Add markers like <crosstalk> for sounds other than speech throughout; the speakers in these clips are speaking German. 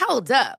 Hold up.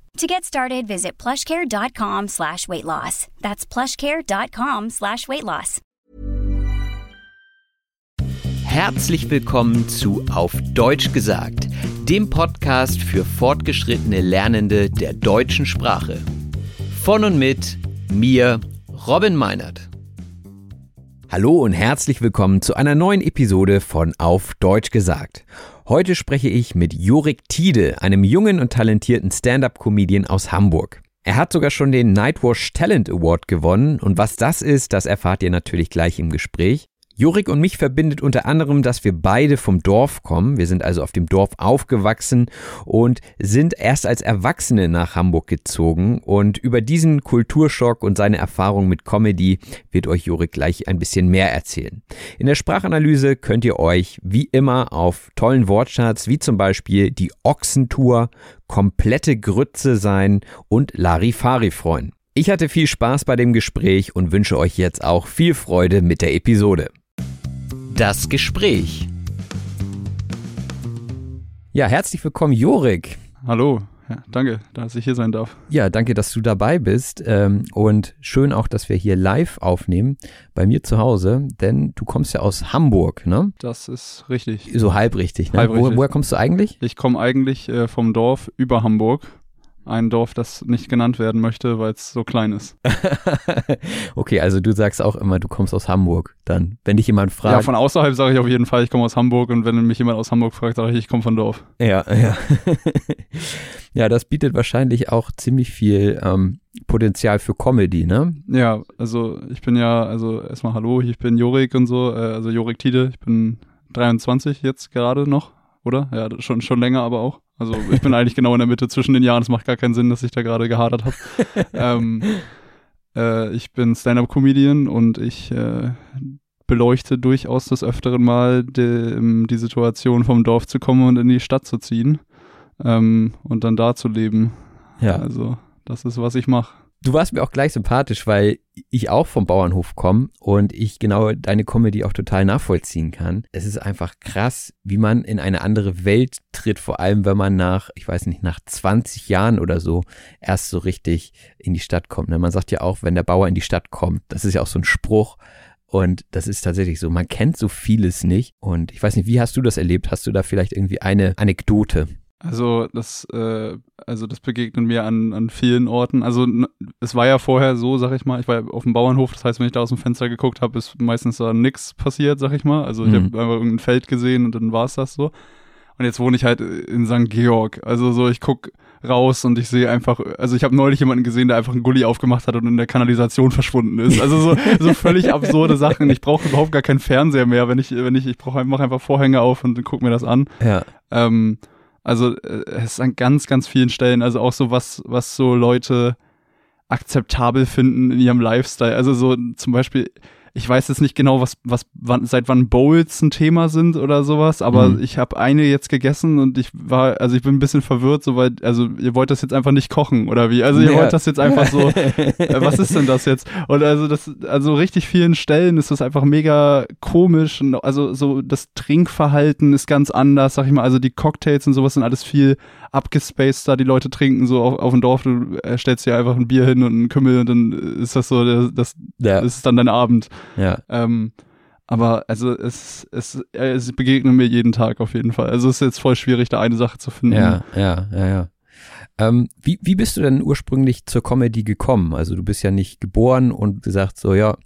To get started, visit plushcare.com slash weight loss. That's plushcare.com slash weight loss. Herzlich willkommen zu Auf Deutsch gesagt, dem Podcast für fortgeschrittene Lernende der deutschen Sprache. Von und mit mir, Robin Meinert. Hallo und herzlich willkommen zu einer neuen Episode von Auf Deutsch gesagt. Heute spreche ich mit Jorik Tiede, einem jungen und talentierten Stand-up-Comedian aus Hamburg. Er hat sogar schon den Nightwash Talent Award gewonnen und was das ist, das erfahrt ihr natürlich gleich im Gespräch. Jorik und mich verbindet unter anderem, dass wir beide vom Dorf kommen. Wir sind also auf dem Dorf aufgewachsen und sind erst als Erwachsene nach Hamburg gezogen. Und über diesen Kulturschock und seine Erfahrung mit Comedy wird euch Jorik gleich ein bisschen mehr erzählen. In der Sprachanalyse könnt ihr euch wie immer auf tollen Wortschatz wie zum Beispiel die Ochsentour, komplette Grütze sein und Larifari freuen. Ich hatte viel Spaß bei dem Gespräch und wünsche euch jetzt auch viel Freude mit der Episode. Das Gespräch. Ja, herzlich willkommen, Jorik. Hallo, ja, danke, dass ich hier sein darf. Ja, danke, dass du dabei bist. Ähm, und schön auch, dass wir hier live aufnehmen bei mir zu Hause, denn du kommst ja aus Hamburg, ne? Das ist richtig. So halb richtig, ne? Halb Wo, richtig. woher kommst du eigentlich? Ich komme eigentlich äh, vom Dorf über Hamburg. Ein Dorf, das nicht genannt werden möchte, weil es so klein ist. <laughs> okay, also du sagst auch immer, du kommst aus Hamburg. Dann, wenn dich jemand Ja, fragt. von außerhalb sage ich auf jeden Fall, ich komme aus Hamburg und wenn mich jemand aus Hamburg fragt, sage ich, ich komme von Dorf. Ja, ja. <laughs> ja, das bietet wahrscheinlich auch ziemlich viel ähm, Potenzial für Comedy, ne? Ja, also ich bin ja, also erstmal hallo, ich bin Jorik und so, äh, also Jorik Tide, ich bin 23 jetzt gerade noch, oder? Ja, schon, schon länger aber auch. Also ich bin eigentlich genau in der Mitte zwischen den Jahren, es macht gar keinen Sinn, dass ich da gerade gehadert habe. <laughs> ähm, äh, ich bin Stand-Up-Comedian und ich äh, beleuchte durchaus des Öfteren mal die, die Situation vom Dorf zu kommen und in die Stadt zu ziehen ähm, und dann da zu leben. Ja. Also das ist, was ich mache. Du warst mir auch gleich sympathisch, weil ich auch vom Bauernhof komme und ich genau deine Comedy auch total nachvollziehen kann. Es ist einfach krass, wie man in eine andere Welt tritt, vor allem wenn man nach, ich weiß nicht, nach 20 Jahren oder so erst so richtig in die Stadt kommt. ne? Man sagt ja auch, wenn der Bauer in die Stadt kommt, das ist ja auch so ein Spruch. Und das ist tatsächlich so. Man kennt so vieles nicht. Und ich weiß nicht, wie hast du das erlebt? Hast du da vielleicht irgendwie eine Anekdote? Also das, äh, also das begegnet mir an, an vielen Orten. Also es war ja vorher so, sag ich mal, ich war ja auf dem Bauernhof, das heißt, wenn ich da aus dem Fenster geguckt habe, ist meistens da nichts passiert, sag ich mal. Also ich Mhm. habe einfach irgendein Feld gesehen und dann war es das so. Und jetzt wohne ich halt in St. Georg. Also so, ich guck raus und ich sehe einfach, also ich habe neulich jemanden gesehen, der einfach einen Gully aufgemacht hat und in der Kanalisation verschwunden ist. Also so, so völlig absurde Sachen. Ich brauche überhaupt gar keinen Fernseher mehr, wenn ich, wenn ich, ich brauche einfach Vorhänge auf und guck mir das an. Ja. Ähm, also äh, es ist an ganz, ganz vielen Stellen, also auch so was, was so Leute akzeptabel finden in ihrem Lifestyle. Also so zum Beispiel, ich weiß jetzt nicht genau, was, was, wann, seit wann Bowls ein Thema sind oder sowas, aber mhm. ich habe eine jetzt gegessen und ich war, also ich bin ein bisschen verwirrt, soweit, also ihr wollt das jetzt einfach nicht kochen oder wie? Also ihr ja. wollt das jetzt einfach so, <laughs> äh, was ist denn das jetzt? Und also das, also richtig vielen Stellen ist das einfach mega komisch und also so das Trinkverhalten ist ganz anders, sag ich mal, also die Cocktails und sowas sind alles viel abgespaced da, die Leute trinken so auf, auf dem Dorf, du stellst dir einfach ein Bier hin und einen Kümmel und dann ist das so, das, das, ja. das ist dann dein Abend. Ja. Ähm, aber also es, es, es begegnet mir jeden Tag auf jeden Fall. Also es ist jetzt voll schwierig, da eine Sache zu finden. Ja, ja, ja, ja. Ähm, wie, wie bist du denn ursprünglich zur Comedy gekommen? Also du bist ja nicht geboren und gesagt so, ja,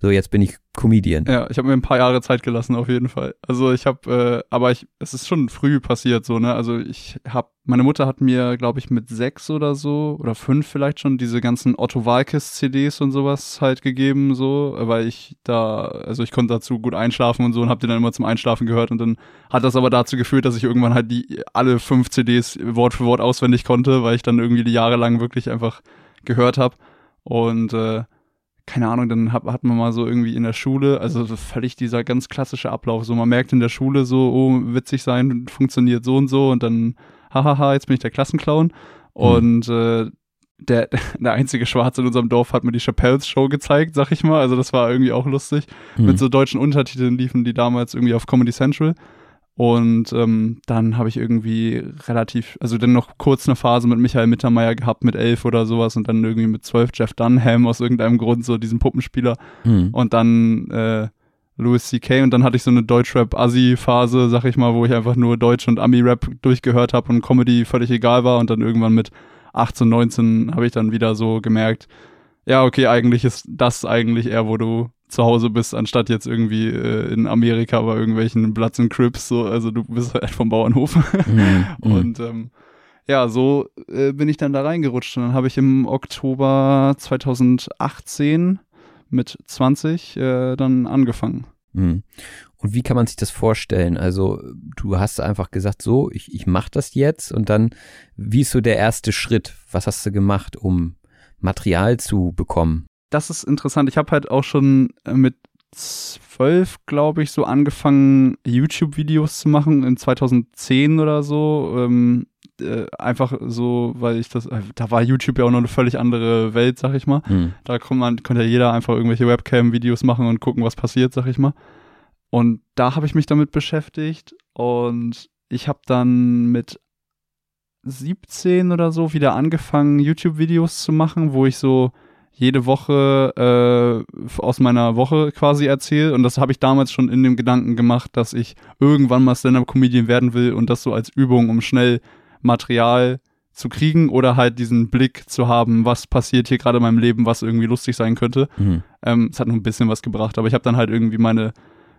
so jetzt bin ich Comedian. Ja, ich habe mir ein paar Jahre Zeit gelassen auf jeden Fall. Also ich habe, äh, aber ich, es ist schon früh passiert so, ne? Also ich habe, meine Mutter hat mir, glaube ich, mit sechs oder so oder fünf vielleicht schon diese ganzen Otto Walkes CDs und sowas halt gegeben, so, weil ich da, also ich konnte dazu gut einschlafen und so und habe die dann immer zum Einschlafen gehört und dann hat das aber dazu geführt, dass ich irgendwann halt die alle fünf CDs Wort für Wort auswendig konnte, weil ich dann irgendwie die Jahre lang wirklich einfach gehört habe und äh, keine Ahnung, dann hat, hat man mal so irgendwie in der Schule, also so völlig dieser ganz klassische Ablauf, so man merkt in der Schule so, oh, witzig sein, funktioniert so und so und dann, hahaha, jetzt bin ich der Klassenclown mhm. und äh, der, <laughs> der einzige Schwarze in unserem Dorf hat mir die Chappelle's Show gezeigt, sag ich mal, also das war irgendwie auch lustig. Mhm. Mit so deutschen Untertiteln liefen die damals irgendwie auf Comedy Central und ähm, dann habe ich irgendwie relativ, also dann noch kurz eine Phase mit Michael Mittermeier gehabt mit elf oder sowas und dann irgendwie mit zwölf Jeff Dunham aus irgendeinem Grund, so diesen Puppenspieler. Mhm. Und dann äh, Louis C.K. und dann hatte ich so eine Deutschrap-Assi-Phase, sag ich mal, wo ich einfach nur Deutsch und Ami-Rap durchgehört habe und Comedy völlig egal war und dann irgendwann mit 18, 19 habe ich dann wieder so gemerkt, ja, okay, eigentlich ist das eigentlich eher, wo du zu Hause bist, anstatt jetzt irgendwie äh, in Amerika bei irgendwelchen Bloods and Crips, so, also du bist halt vom Bauernhof. Mhm, <laughs> mhm. und ähm, ja, so äh, bin ich dann da reingerutscht und dann habe ich im Oktober 2018 mit 20 äh, dann angefangen. Mhm. Und wie kann man sich das vorstellen? Also du hast einfach gesagt, so, ich, ich mache das jetzt und dann, wie ist so der erste Schritt? Was hast du gemacht, um Material zu bekommen? Das ist interessant. Ich habe halt auch schon äh, mit zwölf, glaube ich, so angefangen, YouTube-Videos zu machen, in 2010 oder so. Ähm, äh, einfach so, weil ich das, äh, da war YouTube ja auch noch eine völlig andere Welt, sag ich mal. Hm. Da kommt man, konnte ja jeder einfach irgendwelche Webcam-Videos machen und gucken, was passiert, sag ich mal. Und da habe ich mich damit beschäftigt und ich habe dann mit 17 oder so wieder angefangen, YouTube-Videos zu machen, wo ich so jede Woche äh, aus meiner Woche quasi erzähle. Und das habe ich damals schon in dem Gedanken gemacht, dass ich irgendwann mal Stand-Up-Comedian werden will und das so als Übung, um schnell Material zu kriegen oder halt diesen Blick zu haben, was passiert hier gerade in meinem Leben, was irgendwie lustig sein könnte. Mhm. Ähm, es hat noch ein bisschen was gebracht, aber ich habe dann halt irgendwie meine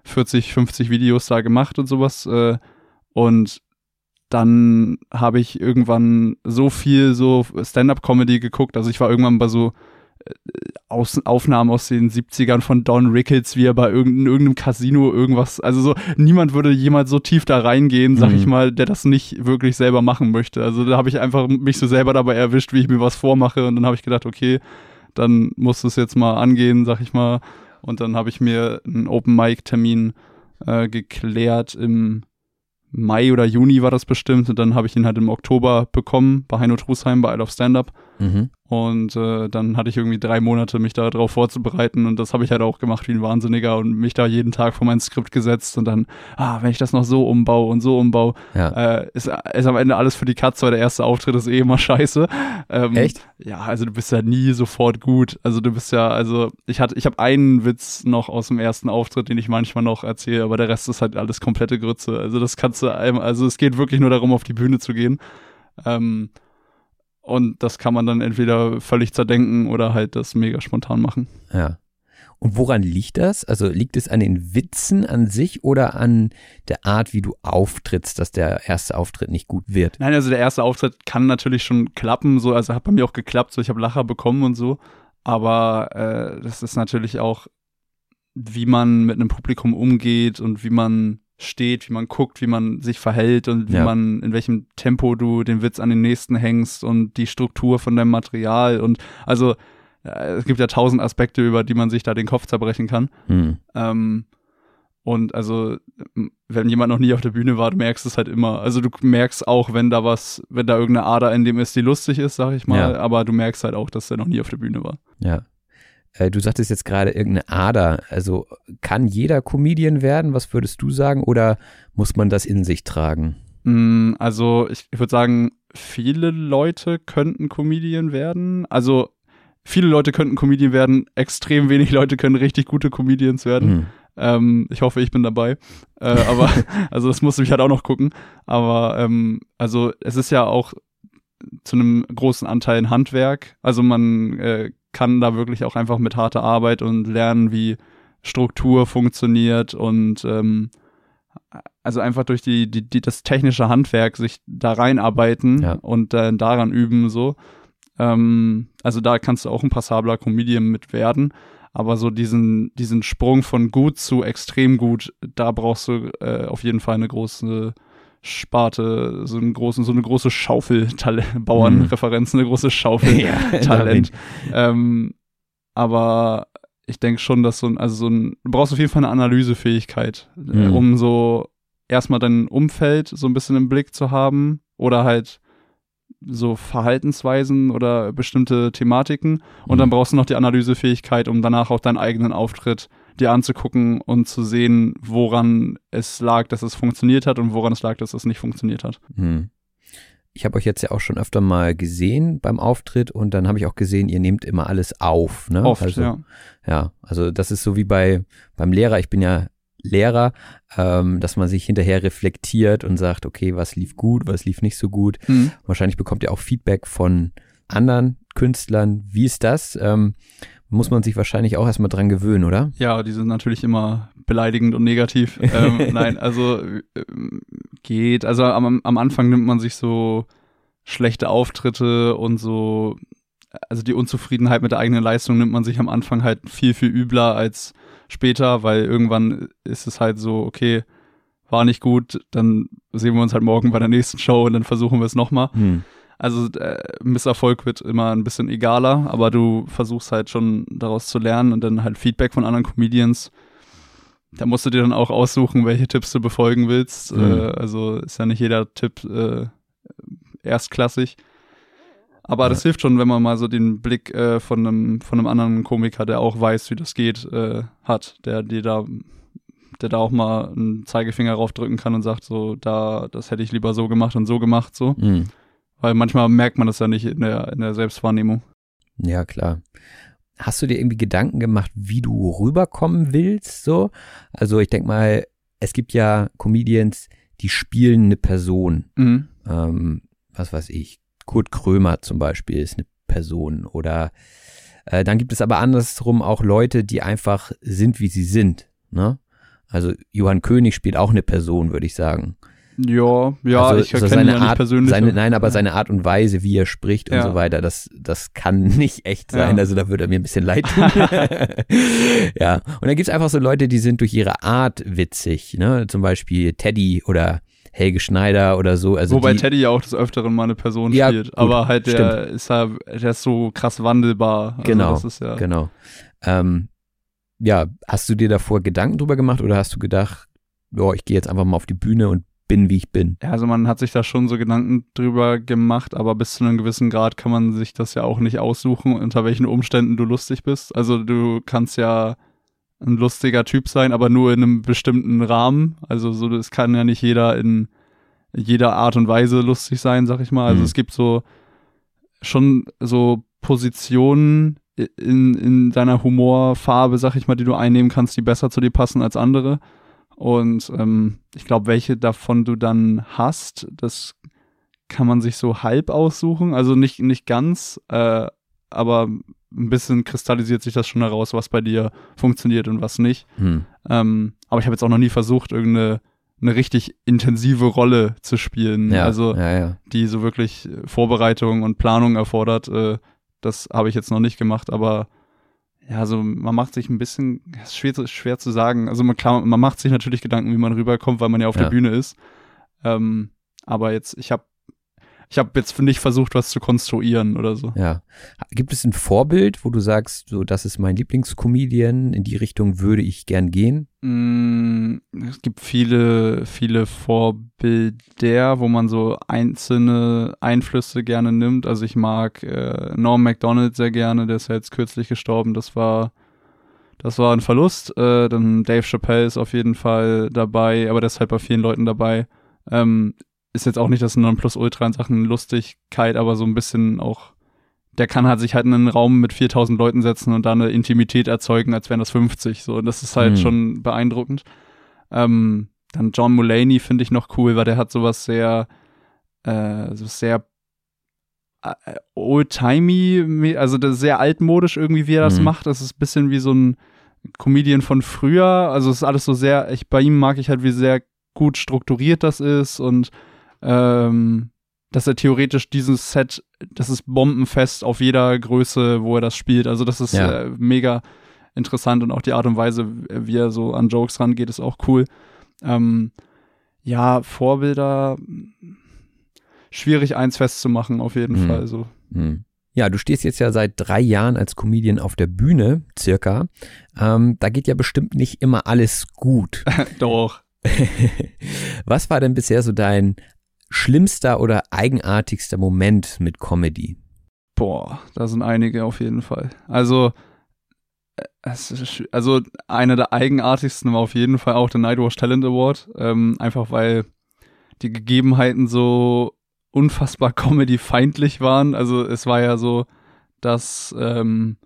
40, 50 Videos da gemacht und sowas. Äh, und dann habe ich irgendwann so viel so Stand-up-Comedy geguckt. Also ich war irgendwann bei so aus, Aufnahmen aus den 70ern von Don Rickles, wie er bei irgendein, irgendeinem Casino irgendwas, also so, niemand würde jemals so tief da reingehen, sag mhm. ich mal, der das nicht wirklich selber machen möchte. Also da habe ich einfach mich so selber dabei erwischt, wie ich mir was vormache und dann habe ich gedacht, okay, dann musst du es jetzt mal angehen, sag ich mal. Und dann habe ich mir einen Open-Mic-Termin äh, geklärt im Mai oder Juni war das bestimmt und dann habe ich ihn halt im Oktober bekommen bei Heino Trusheim bei I Love Stand Up. Mhm. Und äh, dann hatte ich irgendwie drei Monate, mich da drauf vorzubereiten. Und das habe ich halt auch gemacht wie ein Wahnsinniger und mich da jeden Tag vor mein Skript gesetzt und dann, ah, wenn ich das noch so umbaue und so umbaue, ja. äh, ist, ist am Ende alles für die Katze, weil der erste Auftritt ist eh immer <laughs> scheiße. Ähm, Echt? Ja, also du bist ja nie sofort gut. Also du bist ja, also ich hatte, ich habe einen Witz noch aus dem ersten Auftritt, den ich manchmal noch erzähle, aber der Rest ist halt alles komplette Grütze. Also das kannst du also es geht wirklich nur darum, auf die Bühne zu gehen. Ähm, und das kann man dann entweder völlig zerdenken oder halt das mega spontan machen. Ja. Und woran liegt das? Also liegt es an den Witzen an sich oder an der Art, wie du auftrittst, dass der erste Auftritt nicht gut wird? Nein, also der erste Auftritt kann natürlich schon klappen, so, also hat bei mir auch geklappt, so ich habe Lacher bekommen und so. Aber äh, das ist natürlich auch, wie man mit einem Publikum umgeht und wie man steht, wie man guckt, wie man sich verhält und wie Ja. man, in welchem Tempo du den Witz an den nächsten hängst und die Struktur von deinem Material und also äh, es gibt ja tausend Aspekte, über die man sich da den Kopf zerbrechen kann. Hm. Ähm, und also, wenn jemand noch nie auf der Bühne war, du merkst es halt immer. Also du merkst auch, wenn da was, wenn da irgendeine Ader in dem ist, die lustig ist, sag ich mal, Ja. aber du merkst halt auch, dass er noch nie auf der Bühne war. Ja. Äh, Du sagtest jetzt gerade irgendeine Ader. Also kann jeder Comedian werden? Was würdest du sagen? Oder muss man das in sich tragen? Mm, Also ich, ich würde sagen, viele Leute könnten Comedian werden. Also viele Leute könnten Comedian werden, extrem wenig Leute können richtig gute Comedians werden. Hm. Ähm, ich hoffe, ich bin dabei. Äh, <laughs> aber, also das musste ich halt auch noch gucken. Aber, ähm, also es ist ja auch zu einem großen Anteil ein Handwerk. Also man äh, kann da wirklich auch einfach mit harter Arbeit und lernen, wie Struktur funktioniert und ähm, also einfach durch die, die, die das technische Handwerk sich da reinarbeiten Ja. und dann daran üben so. Ähm, also da kannst du auch ein passabler Comedian mit werden. Aber so diesen, diesen Sprung von gut zu extrem gut, da brauchst du äh, auf jeden Fall eine große Sparte, so, einen großen, so eine große Schaufel, <laughs> Bauernreferenz, eine große Schaufel <laughs> Ja, Talent. ähm, aber ich denke schon, dass so ein, also so ein, du brauchst auf jeden Fall eine Analysefähigkeit, äh, Mhm. um so erstmal dein Umfeld so ein bisschen im Blick zu haben oder halt so Verhaltensweisen oder bestimmte Thematiken. Und dann Mhm. brauchst du noch die Analysefähigkeit, um danach auch deinen eigenen Auftritt dir anzugucken und zu sehen, woran es lag, dass es funktioniert hat und woran es lag, dass es nicht funktioniert hat. Hm. Ich habe euch jetzt ja auch schon öfter mal gesehen beim Auftritt und dann habe ich auch gesehen, ihr nehmt immer alles auf. Ne? Oft, also, ja. Ja, also das ist so wie bei beim Lehrer. Ich bin ja Lehrer, ähm, dass man sich hinterher reflektiert und sagt, okay, was lief gut, was lief nicht so gut. Mhm. Wahrscheinlich bekommt ihr auch Feedback von anderen Künstlern. Wie ist das? Ähm, muss man sich wahrscheinlich auch erstmal dran gewöhnen, oder? Ja, die sind natürlich immer beleidigend und negativ. ähm, <laughs> nein, also ähm, geht. Also am, am Anfang nimmt man sich so schlechte Auftritte und so, also die Unzufriedenheit mit der eigenen Leistung nimmt man sich am Anfang halt viel, viel übler als später, weil irgendwann ist es halt so, okay, war nicht gut, dann sehen wir uns halt morgen bei der nächsten Show und dann versuchen wir es nochmal. Hm. Also äh, Misserfolg wird immer ein bisschen egaler, aber du versuchst halt schon daraus zu lernen und dann halt Feedback von anderen Comedians. Da musst du dir dann auch aussuchen, welche Tipps du befolgen willst. Mhm. Äh, also ist ja nicht jeder Tipp äh, erstklassig. Aber Ja. das hilft schon, wenn man mal so den Blick äh, von einem von einem anderen Komiker, der auch weiß, wie das geht, äh, hat, der dir da der da auch mal einen Zeigefinger raufdrücken kann und sagt so, da das hätte ich lieber so gemacht und so gemacht so. Hm. Weil manchmal merkt man das ja nicht in der, in der Selbstwahrnehmung. Ja, klar. Hast du dir irgendwie Gedanken gemacht, wie du rüberkommen willst? So? Also ich denke mal, es gibt ja Comedians, die spielen eine Person. Mhm. Ähm, was weiß ich, Kurt Krömer zum Beispiel ist eine Person. Oder äh, dann gibt es aber andersrum auch Leute, die einfach sind, wie sie sind. Ne? Also Johann König spielt auch eine Person, würde ich sagen. Ja, ja, also, ich also kenne ihn ja nicht Art, persönlich. Seine, nein, aber seine Art und Weise, wie er spricht und Ja. so weiter, das, das kann <laughs> nicht echt sein. Ja. Also da würde er mir ein bisschen leid tun. <laughs> <laughs> ja. Und dann gibt's einfach so Leute, die sind durch ihre Art witzig. Ne? Zum Beispiel Teddy oder Helge Schneider oder so. Also Wobei die, Teddy ja auch des Öfteren mal eine Person Ja, spielt. gut, aber halt der ist ja, der ist so krass wandelbar. Also Genau, Das ist ja, Genau. Ähm, ja, hast du dir davor Gedanken drüber gemacht oder hast du gedacht, ja, ich gehe jetzt einfach mal auf die Bühne und bin, wie ich bin? ja, also man hat sich da schon so Gedanken drüber gemacht, aber bis zu einem gewissen Grad kann man sich das ja auch nicht aussuchen, unter welchen Umständen du lustig bist. Also du kannst ja ein lustiger Typ sein, aber nur in einem bestimmten Rahmen. Also so, es kann ja nicht jeder in jeder Art und Weise lustig sein, sag ich mal. Also Mhm. es gibt so schon so Positionen in, in deiner Humorfarbe, sag ich mal, die du einnehmen kannst, die besser zu dir passen als andere. Und ähm, ich glaube, welche davon du dann hast, das kann man sich so halb aussuchen. Also nicht, nicht ganz, äh, aber ein bisschen kristallisiert sich das schon heraus, was bei dir funktioniert und was nicht. Hm. Ähm, aber ich habe jetzt auch noch nie versucht, irgendeine eine richtig intensive Rolle zu spielen. Ja, Also ja, ja. die so wirklich Vorbereitung und Planung erfordert. Äh, das habe ich jetzt noch nicht gemacht, aber ja, also man macht sich ein bisschen, ist schwer, schwer zu sagen. Also man, klar, man macht sich natürlich Gedanken, wie man rüberkommt, weil man ja auf ja. der Bühne ist. Ähm, aber jetzt, ich habe ich habe jetzt nicht versucht, was zu konstruieren oder so. Ja. Gibt es ein Vorbild, wo du sagst, so, das ist mein Lieblingscomedian, in die Richtung würde ich gern gehen? Mm, es gibt viele, viele Vorbilder, wo man so einzelne Einflüsse gerne nimmt. Also ich mag äh, Norm MacDonald sehr gerne, der ist ja jetzt kürzlich gestorben. Das war, das war ein Verlust. Äh, dann Dave Chappelle ist auf jeden Fall dabei, aber halt bei vielen Leuten dabei. Ähm, ist jetzt auch nicht das Nonplusultra in Sachen Lustigkeit, aber so ein bisschen auch, der kann halt sich halt in einen Raum mit 4000 Leuten setzen und da eine Intimität erzeugen, als wären das 50. So, und das ist halt mhm. schon beeindruckend. Ähm, dann John Mulaney finde ich noch cool, weil der hat sowas sehr, äh, so sehr äh, old-timey, also sehr altmodisch irgendwie, wie er das mhm. macht. Das ist ein bisschen wie so ein Comedian von früher. Also es ist alles so sehr, ich, bei ihm mag ich halt, wie sehr gut strukturiert das ist und ähm, dass er theoretisch dieses Set, das ist bombenfest auf jeder Größe, wo er das spielt. Also das ist ja. äh, mega interessant und auch die Art und Weise, wie er so an Jokes rangeht, ist auch cool. Ähm, ja, Vorbilder, schwierig eins festzumachen, auf jeden mhm. Fall. So. Mhm. Ja, du stehst jetzt ja seit drei Jahren als Comedian auf der Bühne, circa. Ähm, da geht ja bestimmt nicht immer alles gut. <laughs> Doch. <laughs> Was war denn bisher so dein schlimmster oder eigenartigster Moment mit Comedy? Boah, da sind einige auf jeden Fall. Also, äh, also einer der eigenartigsten war auf jeden Fall auch der Nightwatch Talent Award. Ähm, einfach weil die Gegebenheiten so unfassbar <laughs> comedy-feindlich waren. Also es war ja so, dass, ähm,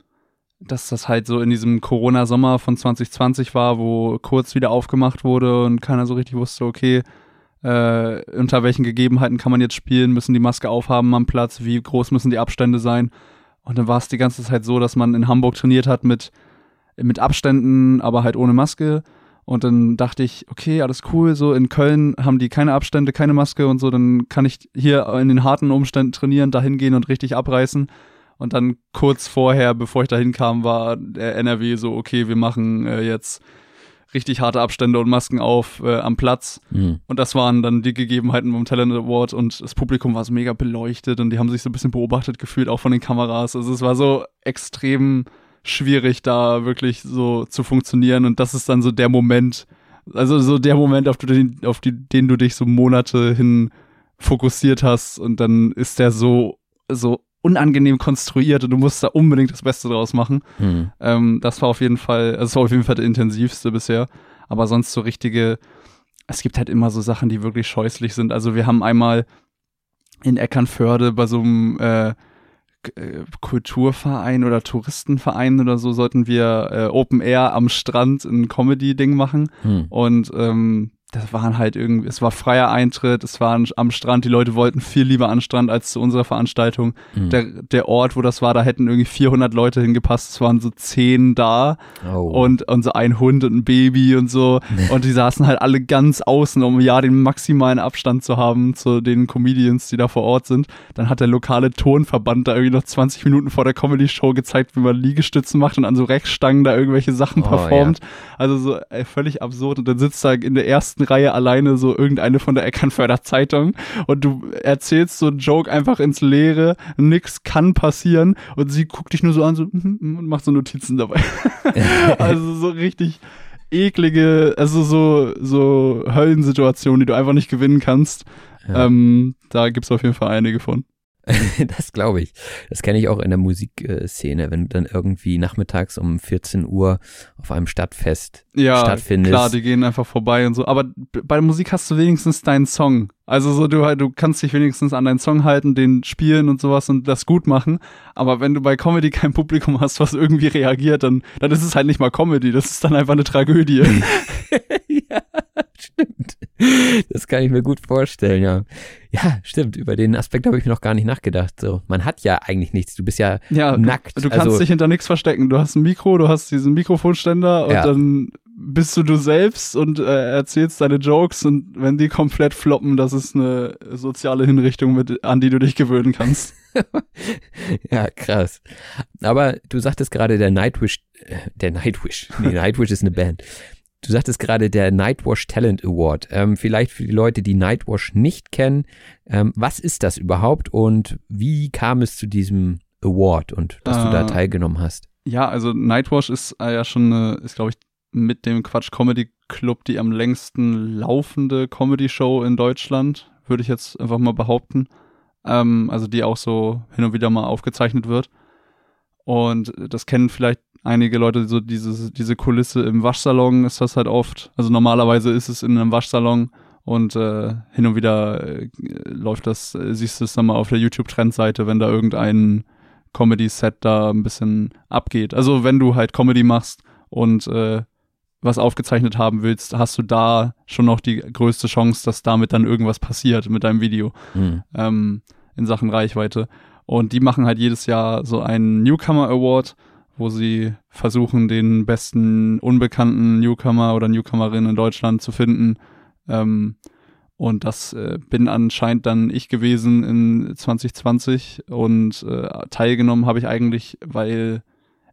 dass das halt so in diesem Corona-Sommer von 2020 war, wo kurz wieder aufgemacht wurde und keiner so richtig wusste, okay, äh, unter welchen Gegebenheiten kann man jetzt spielen, müssen die Maske aufhaben am Platz, wie groß müssen die Abstände sein. Und dann war es die ganze Zeit so, dass man in Hamburg trainiert hat mit, mit Abständen, aber halt ohne Maske. Und dann dachte ich, okay, alles cool, so in Köln haben die keine Abstände, keine Maske und so, dann kann ich hier in den harten Umständen trainieren, dahin gehen und richtig abreißen. Und dann kurz vorher, bevor ich dahin kam, war der NRW so, okay, wir machen äh, jetzt richtig harte Abstände und Masken auf äh, am Platz. Mhm. Und das waren dann die Gegebenheiten beim Talent Award und das Publikum war so mega beleuchtet und die haben sich so ein bisschen beobachtet gefühlt, auch von den Kameras. Also es war so extrem schwierig, da wirklich so zu funktionieren und das ist dann so der Moment, also so der Moment, auf, den, auf die, den du dich so Monate hin fokussiert hast und dann ist der so, so unangenehm konstruiert und du musst da unbedingt das Beste draus machen. Mhm. Ähm, das war auf jeden Fall, also das war auf jeden Fall der intensivste bisher. Aber sonst so richtige, es gibt halt immer so Sachen, die wirklich scheußlich sind. Also wir haben einmal in Eckernförde bei so einem äh, äh Kulturverein oder Touristenverein oder so sollten wir äh, Open Air am Strand ein Comedy-Ding machen. Hm. Und ähm, das waren halt irgendwie, es war freier Eintritt, es war am Strand, die Leute wollten viel lieber an Strand als zu unserer Veranstaltung. Mhm. Der, der Ort, wo das war, da hätten irgendwie 400 Leute hingepasst, es waren so zehn da oh. und, und so ein Hund und ein Baby und so und die saßen halt alle ganz außen, um ja den maximalen Abstand zu haben zu den Comedians, die da vor Ort sind. Dann hat der lokale Tonverband da irgendwie noch 20 Minuten vor der Comedy-Show gezeigt, wie man Liegestützen macht und an so Rechtstangen da irgendwelche Sachen oh, performt. Ja. Also so ey, völlig absurd und dann sitzt da in der ersten Reihe alleine so irgendeine von der Eckernförder Zeitung und du erzählst so einen Joke einfach ins Leere, nix kann passieren und sie guckt dich nur so an so, mm, mm, und macht so Notizen dabei. <laughs> also so richtig eklige, also so, so Höllensituationen, die du einfach nicht gewinnen kannst. Ja. Ähm, da gibt's auf jeden Fall einige von. <laughs> das glaube ich. Das kenne ich auch in der Musikszene, wenn du dann irgendwie nachmittags um 14 Uhr auf einem Stadtfest ja, stattfindest. Klar, die gehen einfach vorbei und so. Aber bei der Musik hast du wenigstens deinen Song. Also so, du, du kannst dich wenigstens an deinen Song halten, den spielen und sowas und das gut machen. Aber wenn du bei Comedy kein Publikum hast, was irgendwie reagiert, dann, dann ist es halt nicht mal Comedy. Das ist dann einfach eine Tragödie. <laughs> stimmt. Das kann ich mir gut vorstellen, ja. Ja, stimmt. Über den Aspekt habe ich mir noch gar nicht nachgedacht. So, man hat ja eigentlich nichts. Du bist ja, ja nackt. Du, du kannst also, dich hinter nichts verstecken. Du hast ein Mikro, du hast diesen Mikrofonständer und ja. dann bist du du selbst und äh, erzählst deine Jokes und wenn die komplett floppen, das ist eine soziale Hinrichtung, mit, an die du dich gewöhnen kannst. <laughs> ja, krass. Aber du sagtest gerade, der Nightwish, äh, der Nightwish, nee, <laughs> Nightwish ist eine Band. Du sagtest gerade der Nightwash Talent Award. Ähm, vielleicht für die Leute, die Nightwash nicht kennen, ähm, was ist das überhaupt und wie kam es zu diesem Award und dass äh, du da äh, teilgenommen hast? Ja, also Nightwash ist äh, ja schon, eine, ist glaube ich mit dem Quatsch Comedy Club die am längsten laufende Comedy Show in Deutschland, würde ich jetzt einfach mal behaupten. Ähm, also die auch so hin und wieder mal aufgezeichnet wird. Und das kennen vielleicht einige Leute, so diese, diese Kulisse im Waschsalon ist das halt oft. Also normalerweise ist es in einem Waschsalon und äh, hin und wieder äh, läuft das, äh, siehst du es dann mal auf der YouTube-Trendseite, wenn da irgendein Comedy-Set da ein bisschen abgeht. Also wenn du halt Comedy machst und äh, was aufgezeichnet haben willst, hast du da schon noch die größte Chance, dass damit dann irgendwas passiert mit deinem Video mhm. ähm, in Sachen Reichweite. Und die machen halt jedes Jahr so einen Newcomer Award, wo sie versuchen, den besten unbekannten Newcomer oder Newcomerin in Deutschland zu finden. Ähm, und das äh, bin anscheinend dann ich gewesen in 2020 und äh, teilgenommen habe ich eigentlich, weil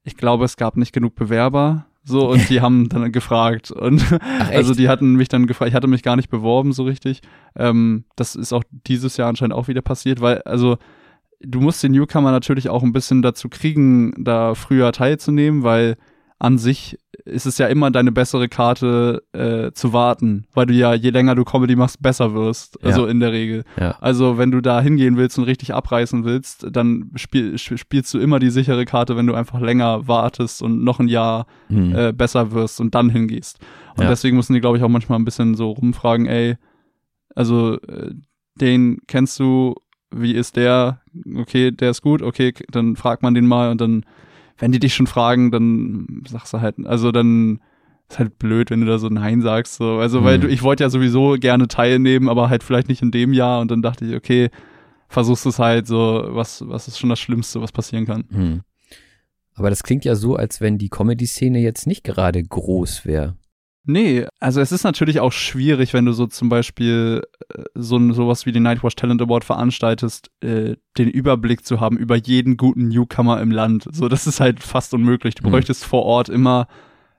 ich glaube, es gab nicht genug Bewerber so, <laughs> und die haben dann gefragt. Und Ach, <laughs> also die hatten mich dann gefragt, ich hatte mich gar nicht beworben so richtig. Ähm, das ist auch dieses Jahr anscheinend auch wieder passiert, weil, also du musst den Newcomer natürlich auch ein bisschen dazu kriegen, da früher teilzunehmen, weil an sich ist es ja immer deine bessere Karte äh, zu warten, weil du ja, je länger du Comedy machst, besser wirst. Ja. Also in der Regel. Ja. Also wenn du da hingehen willst und richtig abreißen willst, dann spiel, spielst du immer die sichere Karte, wenn du einfach länger wartest und noch ein Jahr mhm. äh, besser wirst und dann hingehst. Und ja. deswegen müssen die, glaube ich, auch manchmal ein bisschen so rumfragen, ey, also äh, den kennst du, wie ist der? Okay, der ist gut, okay, dann fragt man den mal und dann wenn die dich schon fragen, dann sagst du halt, also dann ist halt blöd, wenn du da so Nein sagst. So. Also, mhm. weil du, ich wollte ja sowieso gerne teilnehmen, aber halt vielleicht nicht in dem Jahr. Und dann dachte ich, okay, versuchst es halt so, was, was ist schon das Schlimmste, was passieren kann. Mhm. Aber das klingt ja so, als wenn die Comedy-Szene jetzt nicht gerade groß wäre. Nee, also es ist natürlich auch schwierig, wenn du so zum Beispiel äh, so sowas wie den Nightwatch Talent Award veranstaltest, äh, den Überblick zu haben über jeden guten Newcomer im Land. So, das ist halt fast unmöglich. Du mhm. bräuchtest vor Ort immer,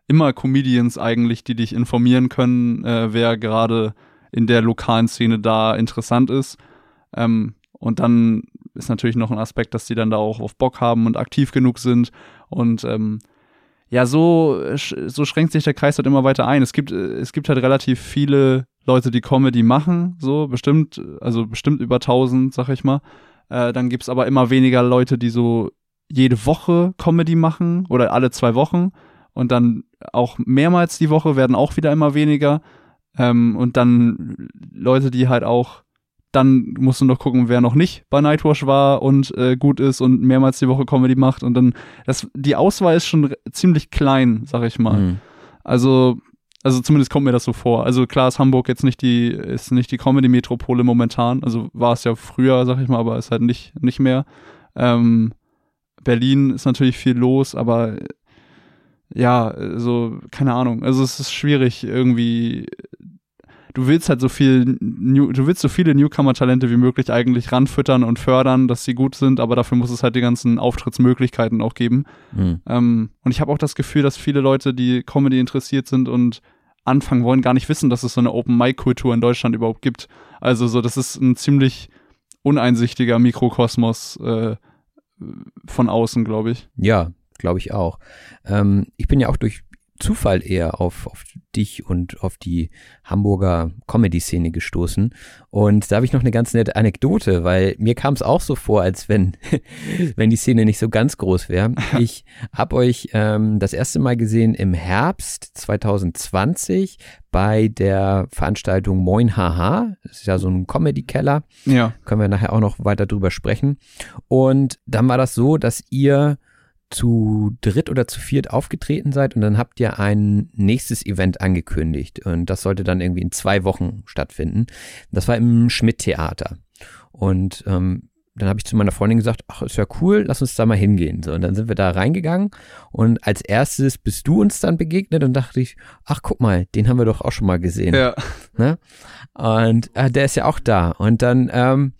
immer Comedians eigentlich, die dich informieren können, äh, wer gerade in der lokalen Szene da interessant ist. Ähm, und dann ist natürlich noch ein Aspekt, dass die dann da auch auf Bock haben und aktiv genug sind. Und ähm, ja, so, so schränkt sich der Kreis halt immer weiter ein. Es gibt, es gibt halt relativ viele Leute, die Comedy machen, so bestimmt, also bestimmt über 1000, sag ich mal. Äh, dann gibt's aber immer weniger Leute, die so jede Woche Comedy machen oder alle zwei Wochen. Und dann auch mehrmals die Woche werden auch wieder immer weniger. Ähm, und dann Leute, die halt auch dann musst du noch gucken, wer noch nicht bei Nightwash war und äh, gut ist und mehrmals die Woche Comedy macht. Und dann, das, die Auswahl ist schon ziemlich klein, sag ich mal. Mhm. Also, also zumindest kommt mir das so vor. Also klar ist Hamburg jetzt nicht die, ist nicht die Comedy-Metropole momentan. Also war es ja früher, sag ich mal, aber ist halt nicht, nicht mehr. Ähm, Berlin ist natürlich viel los, aber ja, also keine Ahnung. Also es ist schwierig irgendwie du willst halt so viel, New, du willst so viele Newcomer-Talente wie möglich eigentlich ranfüttern und fördern, dass sie gut sind, aber dafür muss es halt die ganzen Auftrittsmöglichkeiten auch geben. Mhm. Ähm, und ich habe auch das Gefühl, dass viele Leute, die Comedy interessiert sind und anfangen wollen, gar nicht wissen, dass es so eine Open-Mic-Kultur in Deutschland überhaupt gibt. Also so, das ist ein ziemlich uneinsichtiger Mikrokosmos äh, von außen, glaube ich. Ja, glaube ich auch. Ähm, ich bin ja auch durch Zufall eher auf, auf dich und auf die Hamburger Comedy-Szene gestoßen. Und da habe ich noch eine ganz nette Anekdote, weil mir kam es auch so vor, als wenn, <laughs> wenn die Szene nicht so ganz groß wäre. <laughs> Ich habe euch ähm, das erste Mal gesehen im Herbst 2020 bei der Veranstaltung Moin Haha. Das ist ja so ein Comedy-Keller. Ja. Können wir nachher auch noch weiter drüber sprechen. Und dann war das so, dass ihr zu dritt oder zu viert aufgetreten seid und dann habt ihr ein nächstes Event angekündigt und das sollte dann irgendwie in zwei Wochen stattfinden. Das war im Schmidt-Theater und ähm, dann habe ich zu meiner Freundin gesagt, ach, ist ja cool, lass uns da mal hingehen. So, und dann sind wir da reingegangen und als erstes bist du uns dann begegnet und dachte ich, ach, guck mal, den haben wir doch auch schon mal gesehen. Ja. Ne? Und äh, der ist ja auch da. Und dann ähm,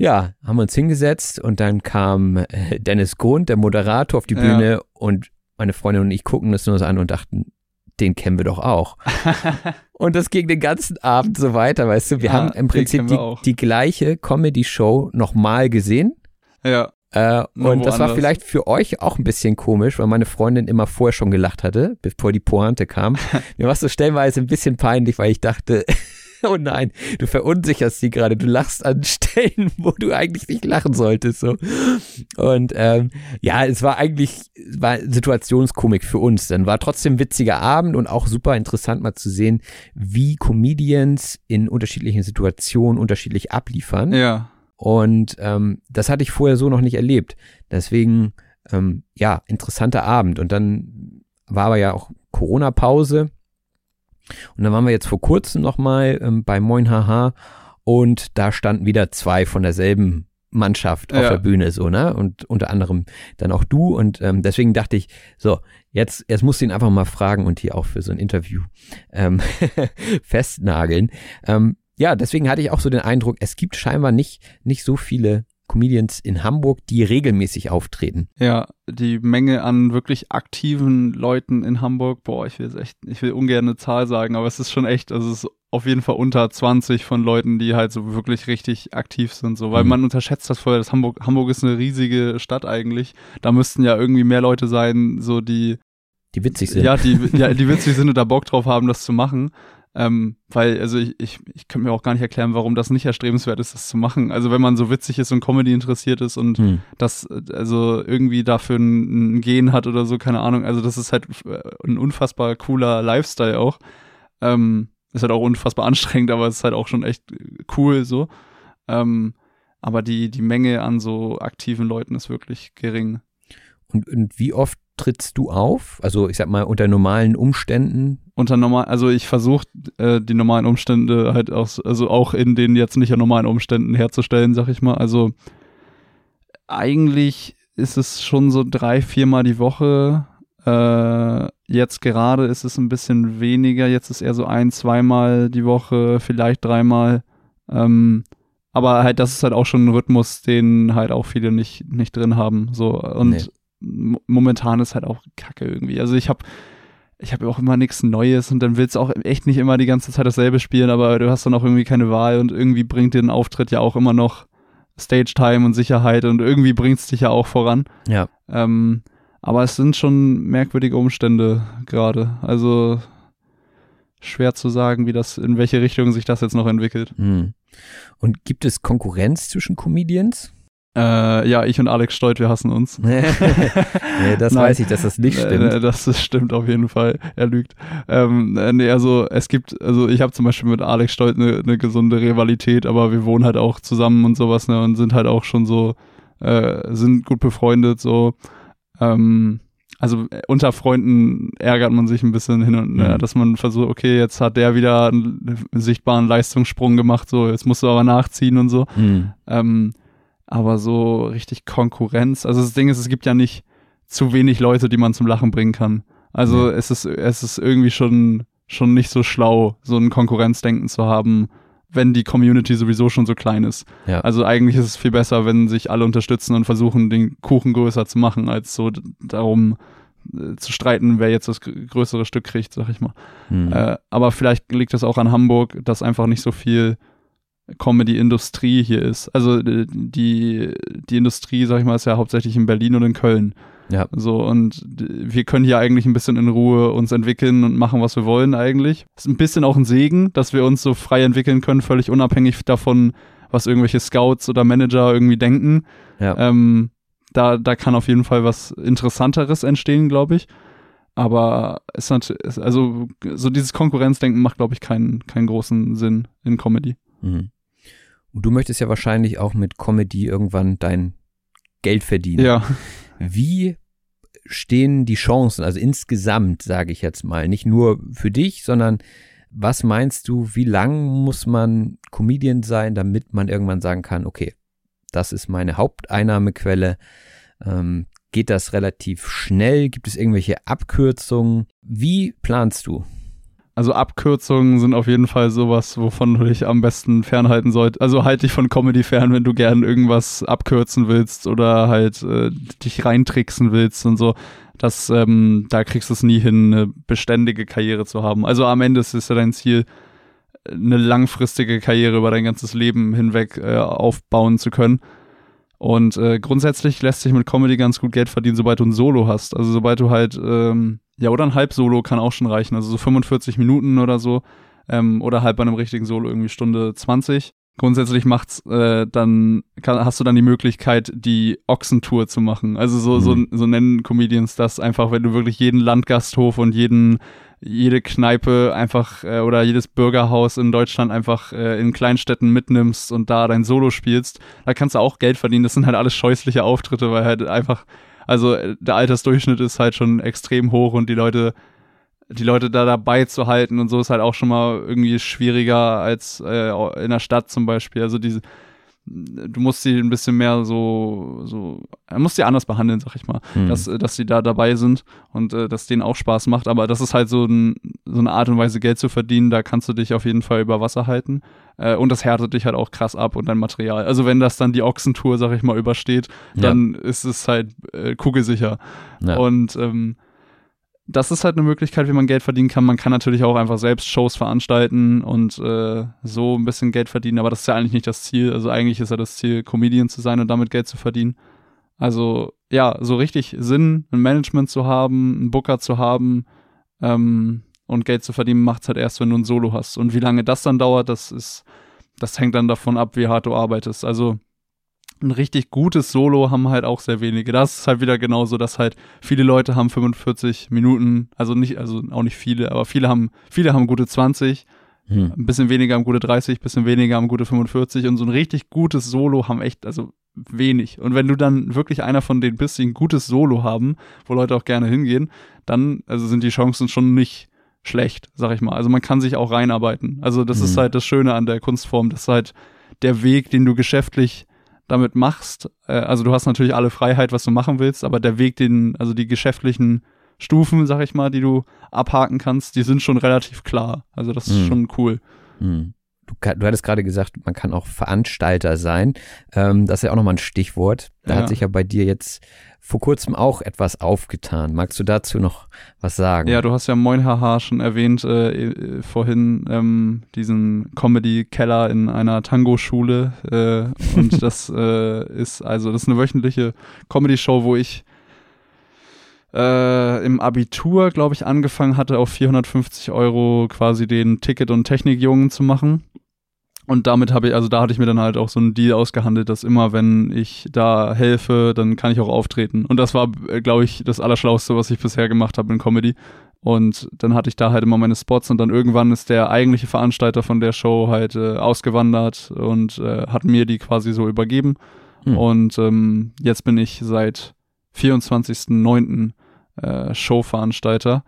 Ja, haben wir uns hingesetzt und dann kam äh, Dennis Grund, der Moderator, auf die Bühne ja. und meine Freundin und ich gucken das nur so an und dachten, den kennen wir doch auch. <laughs> und das ging den ganzen Abend so weiter, weißt du. Wir ja, haben im Prinzip die, die, gleiche Comedy-Show nochmal gesehen. Ja. Äh, und das war vielleicht für euch auch ein bisschen komisch, weil meine Freundin immer vorher schon gelacht hatte, bevor die Pointe kam. <laughs> Mir war es so stellenweise ein bisschen peinlich, weil ich dachte, <laughs> oh nein, du verunsicherst sie gerade, du lachst an Stellen, <laughs> wo du eigentlich nicht lachen solltest. So. Und ähm, ja, es war eigentlich war Situationskomik für uns. Dann war trotzdem witziger Abend und auch super interessant mal zu sehen, wie Comedians in unterschiedlichen Situationen unterschiedlich abliefern. Ja. Und ähm, das hatte ich vorher so noch nicht erlebt. Deswegen, ähm, ja, interessanter Abend. Und dann war aber ja auch Corona-Pause. Und dann waren wir jetzt vor kurzem nochmal ähm, bei Moin Haha und da standen wieder zwei von derselben Mannschaft auf ja. der Bühne so, ne? Und unter anderem dann auch du. Und ähm, deswegen dachte ich, so, jetzt, jetzt musst du ihn einfach mal fragen und hier auch für so ein Interview ähm, <laughs> festnageln. Ähm, ja, deswegen hatte ich auch so den Eindruck, es gibt scheinbar nicht, nicht so viele Comedians in Hamburg, die regelmäßig auftreten. Ja, die Menge an wirklich aktiven Leuten in Hamburg, boah, ich will es echt, ich will ungern eine Zahl sagen, aber es ist schon echt, also es ist auf jeden Fall unter 20 von Leuten, die halt so wirklich richtig aktiv sind, so, weil mhm. man unterschätzt das vorher, dass Hamburg, Hamburg ist eine riesige Stadt eigentlich. Da müssten ja irgendwie mehr Leute sein, so die die witzig sind. Ja, die, ja, die witzig sind und da Bock drauf haben, das zu machen. Ähm, weil, also ich, ich, ich kann mir auch gar nicht erklären, warum das nicht erstrebenswert ist, das zu machen. Also wenn man so witzig ist und Comedy interessiert ist und hm. das also irgendwie dafür ein, ein Gen hat oder so, keine Ahnung. Also das ist halt ein unfassbar cooler Lifestyle auch. Ähm, ist halt auch unfassbar anstrengend, aber es ist halt auch schon echt cool so. Ähm, aber die, die Menge an so aktiven Leuten ist wirklich gering. Und, und wie oft trittst du auf? Also ich sag mal unter normalen Umständen? Unter normal, also ich versuche äh, die normalen Umstände halt auch, also auch in den jetzt nicht normalen Umständen herzustellen, sag ich mal. Also eigentlich ist es schon so drei, viermal die Woche. Äh, jetzt gerade ist es ein bisschen weniger. Jetzt ist eher so ein, zweimal die Woche, vielleicht dreimal. Ähm, aber halt, das ist halt auch schon ein Rhythmus, den halt auch viele nicht, nicht drin haben. So. Und nee momentan ist halt auch kacke irgendwie. Also ich habe ich habe auch immer nichts Neues und dann willst du auch echt nicht immer die ganze Zeit dasselbe spielen, aber du hast dann auch irgendwie keine Wahl und irgendwie bringt dir ein Auftritt ja auch immer noch Stage-Time und Sicherheit und irgendwie bringt es dich ja auch voran. Ja. Ähm, aber es sind schon merkwürdige Umstände gerade. Also schwer zu sagen, wie das, in welche Richtung sich das jetzt noch entwickelt. Hm. Und gibt es Konkurrenz zwischen Comedians? Äh, ja, ich und Alex Stolt, wir hassen uns. <laughs> nee, das <laughs> weiß ich, dass das nicht stimmt. Nee, das, stimmt auf jeden Fall. Er lügt. Ähm, äh, nee, also es gibt, also ich habe zum Beispiel mit Alex Stolt eine, eine gesunde Rivalität, aber wir wohnen halt auch zusammen und sowas, ne, und sind halt auch schon so, äh, sind gut befreundet, so. Ähm, also äh, unter Freunden ärgert man sich ein bisschen hin und her, mhm. dass man versucht, okay, jetzt hat der wieder einen sichtbaren Leistungssprung gemacht, so, jetzt musst du aber nachziehen und so. Mhm. Ähm, aber so richtig Konkurrenz. Also das Ding ist, es gibt ja nicht zu wenig Leute, die man zum Lachen bringen kann. Also ja. es ist, es ist irgendwie schon, schon nicht so schlau, so ein Konkurrenzdenken zu haben, wenn die Community sowieso schon so klein ist. Ja. Also eigentlich ist es viel besser, wenn sich alle unterstützen und versuchen, den Kuchen größer zu machen, als so darum äh, zu streiten, wer jetzt das größere Stück kriegt, sag ich mal. Hm. Äh, aber vielleicht liegt es auch an Hamburg, dass einfach nicht so viel Comedy-Industrie hier ist. Also äh, die, die Industrie, sag ich mal, ist ja hauptsächlich in Berlin und in Köln. Ja. So, und wir können hier eigentlich ein bisschen in Ruhe uns entwickeln und machen, was wir wollen eigentlich. Ist ein bisschen auch ein Segen, dass wir uns so frei entwickeln können, völlig unabhängig davon, was irgendwelche Scouts oder Manager irgendwie denken. Ja. Ähm, da, da kann auf jeden Fall was Interessanteres entstehen, glaube ich. Aber es hat, also so dieses Konkurrenzdenken macht, glaube ich, keinen, keinen großen Sinn in Comedy. Mhm. Und du möchtest ja wahrscheinlich auch mit Comedy irgendwann dein Geld verdienen. Ja. Wie stehen die Chancen, also insgesamt, sage ich jetzt mal, nicht nur für dich, sondern was meinst du, wie lang muss man Comedian sein, damit man irgendwann sagen kann, okay, das ist meine Haupteinnahmequelle. Ähm, geht das relativ schnell? Gibt es irgendwelche Abkürzungen? Wie planst du? Also Abkürzungen sind auf jeden Fall sowas, wovon du dich am besten fernhalten solltest. Also halt dich von Comedy fern, wenn du gern irgendwas abkürzen willst oder halt äh, dich reintricksen willst und so. Das, ähm, da kriegst du es nie hin, eine beständige Karriere zu haben. Also am Ende ist es ja dein Ziel, eine langfristige Karriere über dein ganzes Leben hinweg äh, aufbauen zu können. Und äh, grundsätzlich lässt sich mit Comedy ganz gut Geld verdienen, sobald du ein Solo hast. Also sobald du halt ähm, ja, oder ein Halbsolo kann auch schon reichen. Also so 45 Minuten oder so. Ähm, oder halt bei einem richtigen Solo irgendwie Stunde 20. Grundsätzlich macht's äh, dann, kann, hast du dann die Möglichkeit, die Ochsentour zu machen. Also so, mhm. so, so nennen Comedians das einfach, wenn du wirklich jeden Landgasthof und jeden, jede Kneipe einfach äh, oder jedes Bürgerhaus in Deutschland einfach äh, in Kleinstädten mitnimmst und da dein Solo spielst, da kannst du auch Geld verdienen. Das sind halt alles scheußliche Auftritte, weil halt einfach also äh, der Altersdurchschnitt ist halt schon extrem hoch und die Leute, die Leute da dabei zu halten und so ist halt auch schon mal irgendwie schwieriger als äh, in der Stadt zum Beispiel. Also diese, du musst sie ein bisschen mehr so, so, er muss sie anders behandeln, sag ich mal, mhm. dass, dass sie da dabei sind und äh, dass denen auch Spaß macht. Aber das ist halt so, ein, so eine Art und Weise, Geld zu verdienen, da kannst du dich auf jeden Fall über Wasser halten. Äh, und das härtet dich halt auch krass ab und dein Material. Also wenn das dann die Ochsentour, sag ich mal, übersteht, dann ja. ist es halt äh, kugelsicher. Ja. Und ähm, das ist halt eine Möglichkeit, wie man Geld verdienen kann. Man kann natürlich auch einfach selbst Shows veranstalten und äh, so ein bisschen Geld verdienen, aber das ist ja eigentlich nicht das Ziel. Also eigentlich ist ja das Ziel, Comedian zu sein und damit Geld zu verdienen. Also ja, so richtig Sinn, ein Management zu haben, einen Booker zu haben ähm, und Geld zu verdienen, macht es halt erst, wenn du ein Solo hast. Und wie lange das dann dauert, das ist, das hängt dann davon ab, wie hart du arbeitest. Also ein richtig gutes Solo haben halt auch sehr wenige. Das ist halt wieder genauso, dass halt viele Leute haben 45 Minuten, also nicht, also auch nicht viele, aber viele haben, viele haben gute 20, hm. ein bisschen weniger haben gute 30, ein bisschen weniger haben gute 45 und so ein richtig gutes Solo haben echt, also wenig. Und wenn du dann wirklich einer von denen bist, die ein gutes Solo haben, wo Leute auch gerne hingehen, dann, also sind die Chancen schon nicht schlecht, sag ich mal. Also man kann sich auch reinarbeiten. Also das hm. ist halt das Schöne an der Kunstform, dass halt der Weg, den du geschäftlich damit machst, äh, also du hast natürlich alle Freiheit, was du machen willst, aber der Weg, den, also die geschäftlichen Stufen, sag ich mal, die du abhaken kannst, die sind schon relativ klar. Also das ist mhm. schon cool. Mhm. Du, du, hattest gerade gesagt, man kann auch Veranstalter sein. Ähm, das ist ja auch nochmal ein Stichwort. Da ja. hat sich ja bei dir jetzt vor kurzem auch etwas aufgetan. Magst du dazu noch was sagen? Ja, du hast ja Moin Haha schon erwähnt äh, äh, vorhin, ähm, diesen Comedy-Keller in einer Tango-Schule. Äh, <laughs> und das äh, ist also, das ist eine wöchentliche Comedy-Show, wo ich äh, im Abitur, glaube ich, angefangen hatte, auf 450 Euro quasi den Ticket- und Technikjungen zu machen. Und damit habe ich, also da hatte ich mir dann halt auch so einen Deal ausgehandelt, dass immer, wenn ich da helfe, dann kann ich auch auftreten. Und das war, äh, glaube ich, das Allerschlauste, was ich bisher gemacht habe in Comedy. Und dann hatte ich da halt immer meine Spots und dann irgendwann ist der eigentliche Veranstalter von der Show halt äh, ausgewandert und äh, hat mir die quasi so übergeben. Hm. Und ähm, jetzt bin ich seit 24.09. Äh, Showveranstalter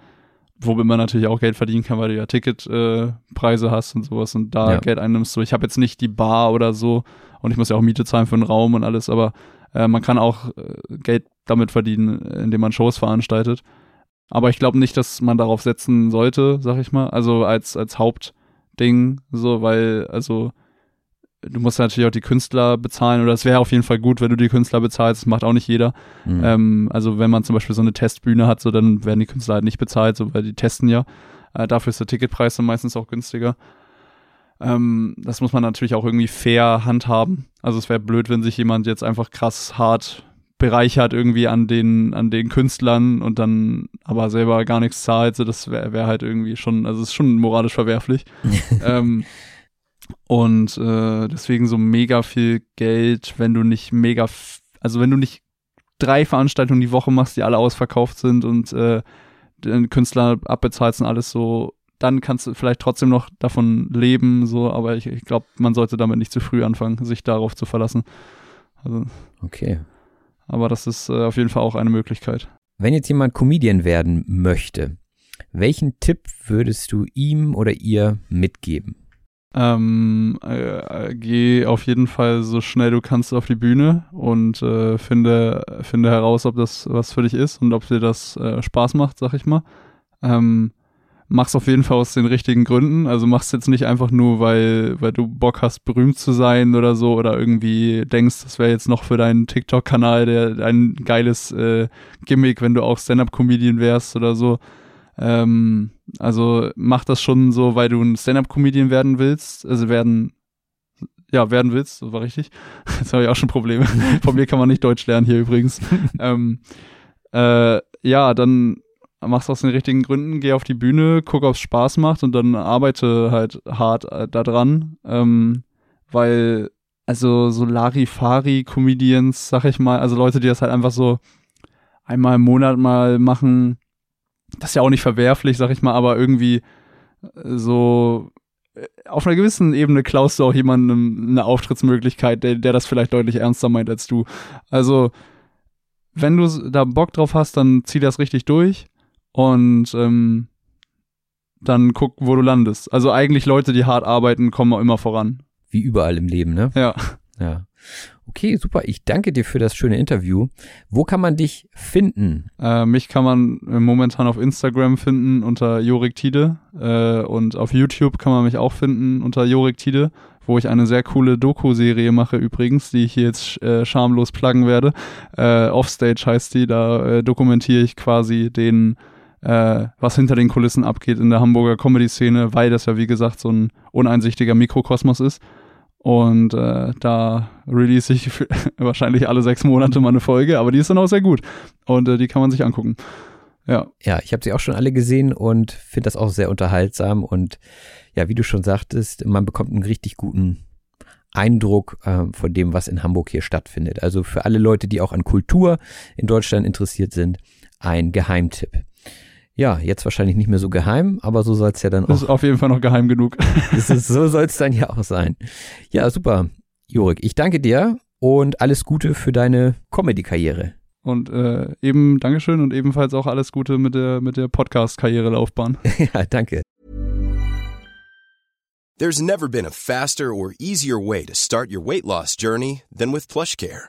womit man natürlich auch Geld verdienen kann, weil du ja Ticketpreise äh, hast und sowas und da ja. Geld einnimmst. So, ich habe jetzt nicht die Bar oder so und ich muss ja auch Miete zahlen für einen Raum und alles, aber äh, man kann auch äh, Geld damit verdienen, indem man Shows veranstaltet. Aber ich glaube nicht, dass man darauf setzen sollte, sag ich mal. Also als, als Hauptding, so, weil, also du musst natürlich auch die Künstler bezahlen oder es wäre auf jeden Fall gut, wenn du die Künstler bezahlst. Das macht auch nicht jeder. Mhm. Ähm, also wenn man zum Beispiel so eine Testbühne hat, so dann werden die Künstler halt nicht bezahlt, so weil die testen ja. Äh, dafür ist der Ticketpreis dann meistens auch günstiger. Ähm, das muss man natürlich auch irgendwie fair handhaben. Also es wäre blöd, wenn sich jemand jetzt einfach krass hart bereichert irgendwie an den, an den Künstlern und dann aber selber gar nichts zahlt. So, das wäre wär halt irgendwie schon, also es ist schon moralisch verwerflich. <laughs> ähm, und äh, deswegen so mega viel Geld, wenn du nicht mega, also wenn du nicht drei Veranstaltungen die Woche machst, die alle ausverkauft sind und äh, den Künstler abbezahlst und alles so, dann kannst du vielleicht trotzdem noch davon leben, so, aber ich, ich glaube, man sollte damit nicht zu früh anfangen, sich darauf zu verlassen. Also, okay. Aber das ist äh, auf jeden Fall auch eine Möglichkeit. Wenn jetzt jemand Comedian werden möchte, welchen Tipp würdest du ihm oder ihr mitgeben? Ähm, äh, geh auf jeden Fall so schnell du kannst auf die Bühne und äh, finde, finde heraus, ob das was für dich ist und ob dir das äh, Spaß macht, sag ich mal. Ähm, mach's auf jeden Fall aus den richtigen Gründen. Also mach's jetzt nicht einfach nur, weil, weil du Bock hast, berühmt zu sein oder so oder irgendwie denkst, das wäre jetzt noch für deinen TikTok-Kanal ein geiles äh, Gimmick, wenn du auch Stand-up-Comedian wärst oder so. Ähm, also mach das schon so, weil du ein Stand-up-Comedian werden willst, also werden ja, werden willst, das war richtig. <laughs> Jetzt habe ich auch schon Probleme. <laughs> Von mir kann man nicht Deutsch lernen hier übrigens. <laughs> ähm, äh, ja, dann mach's aus den richtigen Gründen, geh auf die Bühne, guck, ob's Spaß macht und dann arbeite halt hart äh, daran. Ähm, weil, also so Larifari-Comedians, sag ich mal, also Leute, die das halt einfach so einmal im Monat mal machen, das ist ja auch nicht verwerflich, sag ich mal, aber irgendwie so äh, auf einer gewissen Ebene klaust du auch jemandem eine Auftrittsmöglichkeit, der, der das vielleicht deutlich ernster meint als du. Also, wenn du da Bock drauf hast, dann zieh das richtig durch und ähm, dann guck, wo du landest. Also eigentlich Leute, die hart arbeiten, kommen immer voran. Wie überall im Leben, ne? Ja. Ja. Okay, super. Ich danke dir für das schöne Interview. Wo kann man dich finden? Äh, mich kann man momentan auf Instagram finden unter Jorik Tide äh, und auf YouTube kann man mich auch finden unter Jorik Tide, wo ich eine sehr coole Doku-Serie mache übrigens, die ich hier jetzt äh, schamlos pluggen werde. Äh, Offstage heißt die, da äh, dokumentiere ich quasi den äh, was hinter den Kulissen abgeht in der Hamburger Comedy-Szene, weil das ja wie gesagt so ein uneinsichtiger Mikrokosmos ist. Und äh, da release ich <laughs> wahrscheinlich alle sechs Monate mal eine Folge, aber die ist dann auch sehr gut. Und äh, die kann man sich angucken. Ja. Ja, ich habe sie auch schon alle gesehen und finde das auch sehr unterhaltsam. Und ja, wie du schon sagtest, man bekommt einen richtig guten Eindruck äh, von dem, was in Hamburg hier stattfindet. Also für alle Leute, die auch an Kultur in Deutschland interessiert sind, ein Geheimtipp. Ja, jetzt wahrscheinlich nicht mehr so geheim, aber so soll es ja dann auch. Das ist auf jeden Fall noch geheim genug. <laughs> ist, so soll es dann ja auch sein. Ja, super. Jorik, ich danke dir und alles Gute für deine Comedy-Karriere. Und äh, eben Dankeschön und ebenfalls auch alles Gute mit der, mit der Podcast-Karriere-Laufbahn. <laughs> ja, danke. There's never been a faster or easier way to start your weight loss journey than with PlushCare.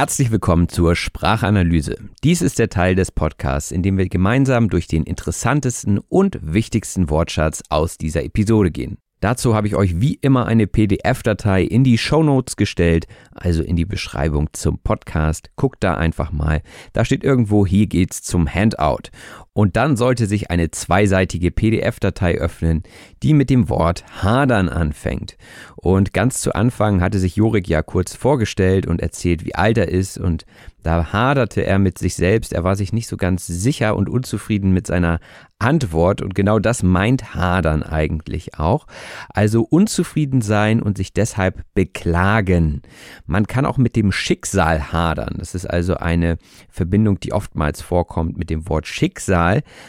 Herzlich willkommen zur Sprachanalyse. Dies ist der Teil des Podcasts, in dem wir gemeinsam durch den interessantesten und wichtigsten Wortschatz aus dieser Episode gehen. Dazu habe ich euch wie immer eine PDF-Datei in die Show Notes gestellt, also in die Beschreibung zum Podcast. Guckt da einfach mal. Da steht irgendwo, hier geht's zum Handout. Und dann sollte sich eine zweiseitige PDF-Datei öffnen, die mit dem Wort hadern anfängt. Und ganz zu Anfang hatte sich Jorik ja kurz vorgestellt und erzählt, wie alt er ist und da haderte er mit sich selbst, er war sich nicht so ganz sicher und unzufrieden mit seiner Antwort und genau das meint hadern eigentlich auch. Also unzufrieden sein und sich deshalb beklagen. Man kann auch mit dem Schicksal hadern. Das ist also eine Verbindung, die oftmals vorkommt mit dem Wort Schicksal.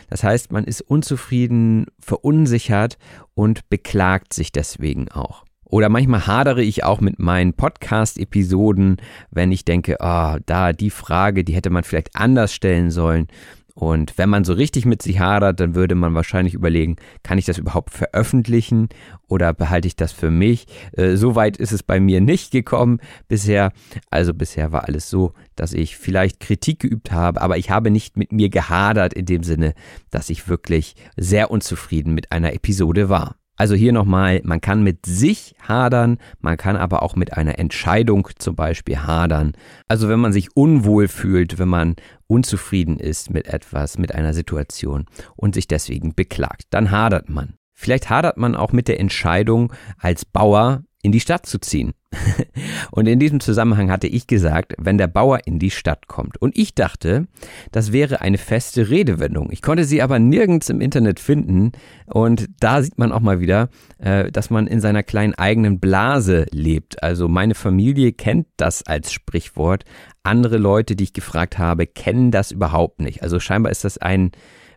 Das heißt, man ist unzufrieden, verunsichert und beklagt sich deswegen auch. Oder manchmal hadere ich auch mit meinen Podcast-Episoden, wenn ich denke, oh, da die Frage, die hätte man vielleicht anders stellen sollen. Und wenn man so richtig mit sich hadert, dann würde man wahrscheinlich überlegen, kann ich das überhaupt veröffentlichen oder behalte ich das für mich? Äh, so weit ist es bei mir nicht gekommen bisher. Also bisher war alles so, dass ich vielleicht Kritik geübt habe, aber ich habe nicht mit mir gehadert in dem Sinne, dass ich wirklich sehr unzufrieden mit einer Episode war. Also hier nochmal, man kann mit sich hadern, man kann aber auch mit einer Entscheidung zum Beispiel hadern. Also wenn man sich unwohl fühlt, wenn man unzufrieden ist mit etwas, mit einer Situation und sich deswegen beklagt, dann hadert man. Vielleicht hadert man auch mit der Entscheidung, als Bauer in die Stadt zu ziehen. <laughs> und in diesem Zusammenhang hatte ich gesagt, wenn der Bauer in die Stadt kommt. Und ich dachte, das wäre eine feste Redewendung. Ich konnte sie aber nirgends im Internet finden. Und da sieht man auch mal wieder, äh, dass man in seiner kleinen eigenen Blase lebt. Also meine Familie kennt das als Sprichwort. Andere Leute, die ich gefragt habe, kennen das überhaupt nicht. Also scheinbar ist das ein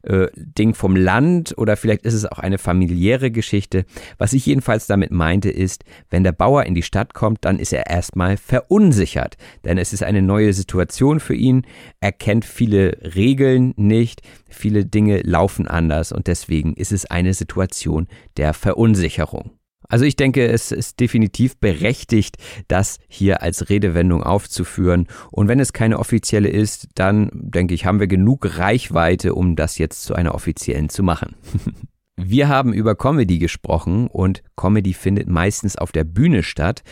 äh, Ding vom Land oder vielleicht ist es auch eine familiäre Geschichte. Was ich jedenfalls damit meinte ist, wenn der Bauer in die Stadt kommt, dann ist er erstmal verunsichert, denn es ist eine neue Situation für ihn. Er kennt viele Regeln nicht, viele Dinge laufen anders und deswegen ist es eine Situation der Verunsicherung. Also ich denke, es ist definitiv berechtigt, das hier als Redewendung aufzuführen. Und wenn es keine offizielle ist, dann denke ich, haben wir genug Reichweite, um das jetzt zu einer offiziellen zu machen. <laughs> Wir haben über Comedy gesprochen und Comedy findet meistens auf der Bühne statt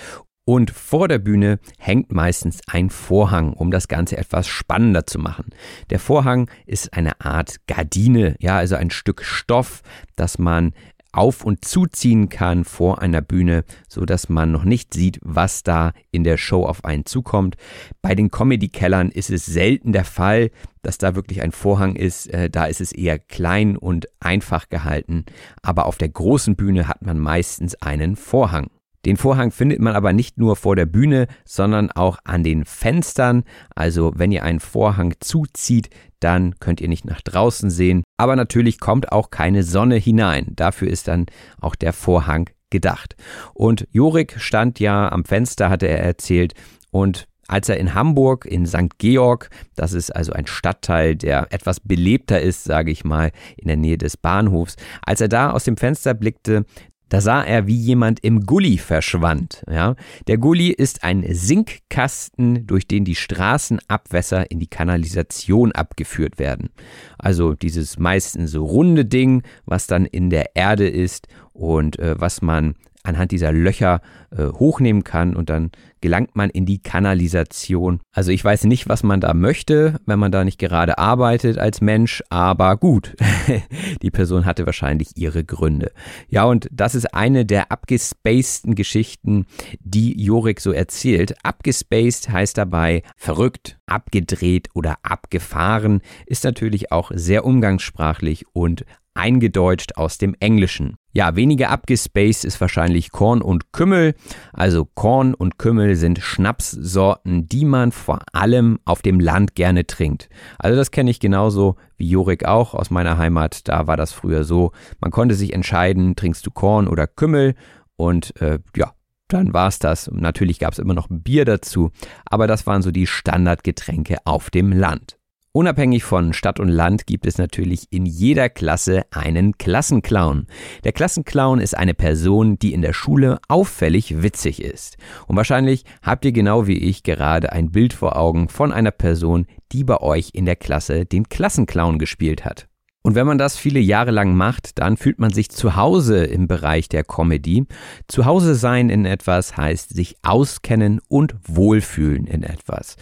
und vor der Bühne hängt meistens ein Vorhang, um das Ganze etwas spannender zu machen. Der Vorhang ist eine Art Gardine, ja, also ein Stück Stoff, das man auf und zuziehen kann vor einer Bühne, so dass man noch nicht sieht, was da in der Show auf einen zukommt. Bei den Comedy-Kellern ist es selten der Fall, dass da wirklich ein Vorhang ist. Äh, da ist es eher klein und einfach gehalten. Aber auf der großen Bühne hat man meistens einen Vorhang. Den Vorhang findet man aber nicht nur vor der Bühne, sondern auch an den Fenstern. Also wenn ihr einen Vorhang zuzieht, dann könnt ihr nicht nach draußen sehen. Aber natürlich kommt auch keine Sonne hinein. Dafür ist dann auch der Vorhang gedacht. Und Jorik stand ja am Fenster, hatte er erzählt, und als er in Hamburg, in St. Georg, das ist also ein Stadtteil, der etwas belebter ist, sage ich mal, in der Nähe des Bahnhofs, als er da aus dem Fenster blickte, da sah er, wie jemand im Gully verschwand. Ja? Der Gully ist ein Sinkkasten, durch den die Straßenabwässer in die Kanalisation abgeführt werden. Also dieses meistens so runde Ding, was dann in der Erde ist und äh, was man anhand dieser Löcher äh, hochnehmen kann und dann gelangt man in die Kanalisation. Also ich weiß nicht, was man da möchte, wenn man da nicht gerade arbeitet als Mensch, aber gut, <laughs> die Person hatte wahrscheinlich ihre Gründe. Ja, und das ist eine der abgespaceden Geschichten, die Jorik so erzählt. Abgespaced heißt dabei verrückt, abgedreht oder abgefahren, ist natürlich auch sehr umgangssprachlich und eingedeutscht aus dem Englischen. Ja, weniger abgespaced ist wahrscheinlich Korn und Kümmel. Also Korn und Kümmel sind Schnapssorten, die man vor allem auf dem Land gerne trinkt. Also das kenne ich genauso wie Jorik auch aus meiner Heimat. Da war das früher so. Man konnte sich entscheiden, trinkst du Korn oder Kümmel und äh, ja, dann war es das. Natürlich gab es immer noch Bier dazu, aber das waren so die Standardgetränke auf dem Land. Unabhängig von Stadt und Land gibt es natürlich in jeder Klasse einen Klassenclown. Der Klassenclown ist eine Person, die in der Schule auffällig witzig ist. Und wahrscheinlich habt ihr genau wie ich gerade ein Bild vor Augen von einer Person, die bei euch in der Klasse den Klassenclown gespielt hat. Und wenn man das viele Jahre lang macht, dann fühlt man sich zu Hause im Bereich der Comedy. Zu Hause sein in etwas heißt sich auskennen und wohlfühlen in etwas.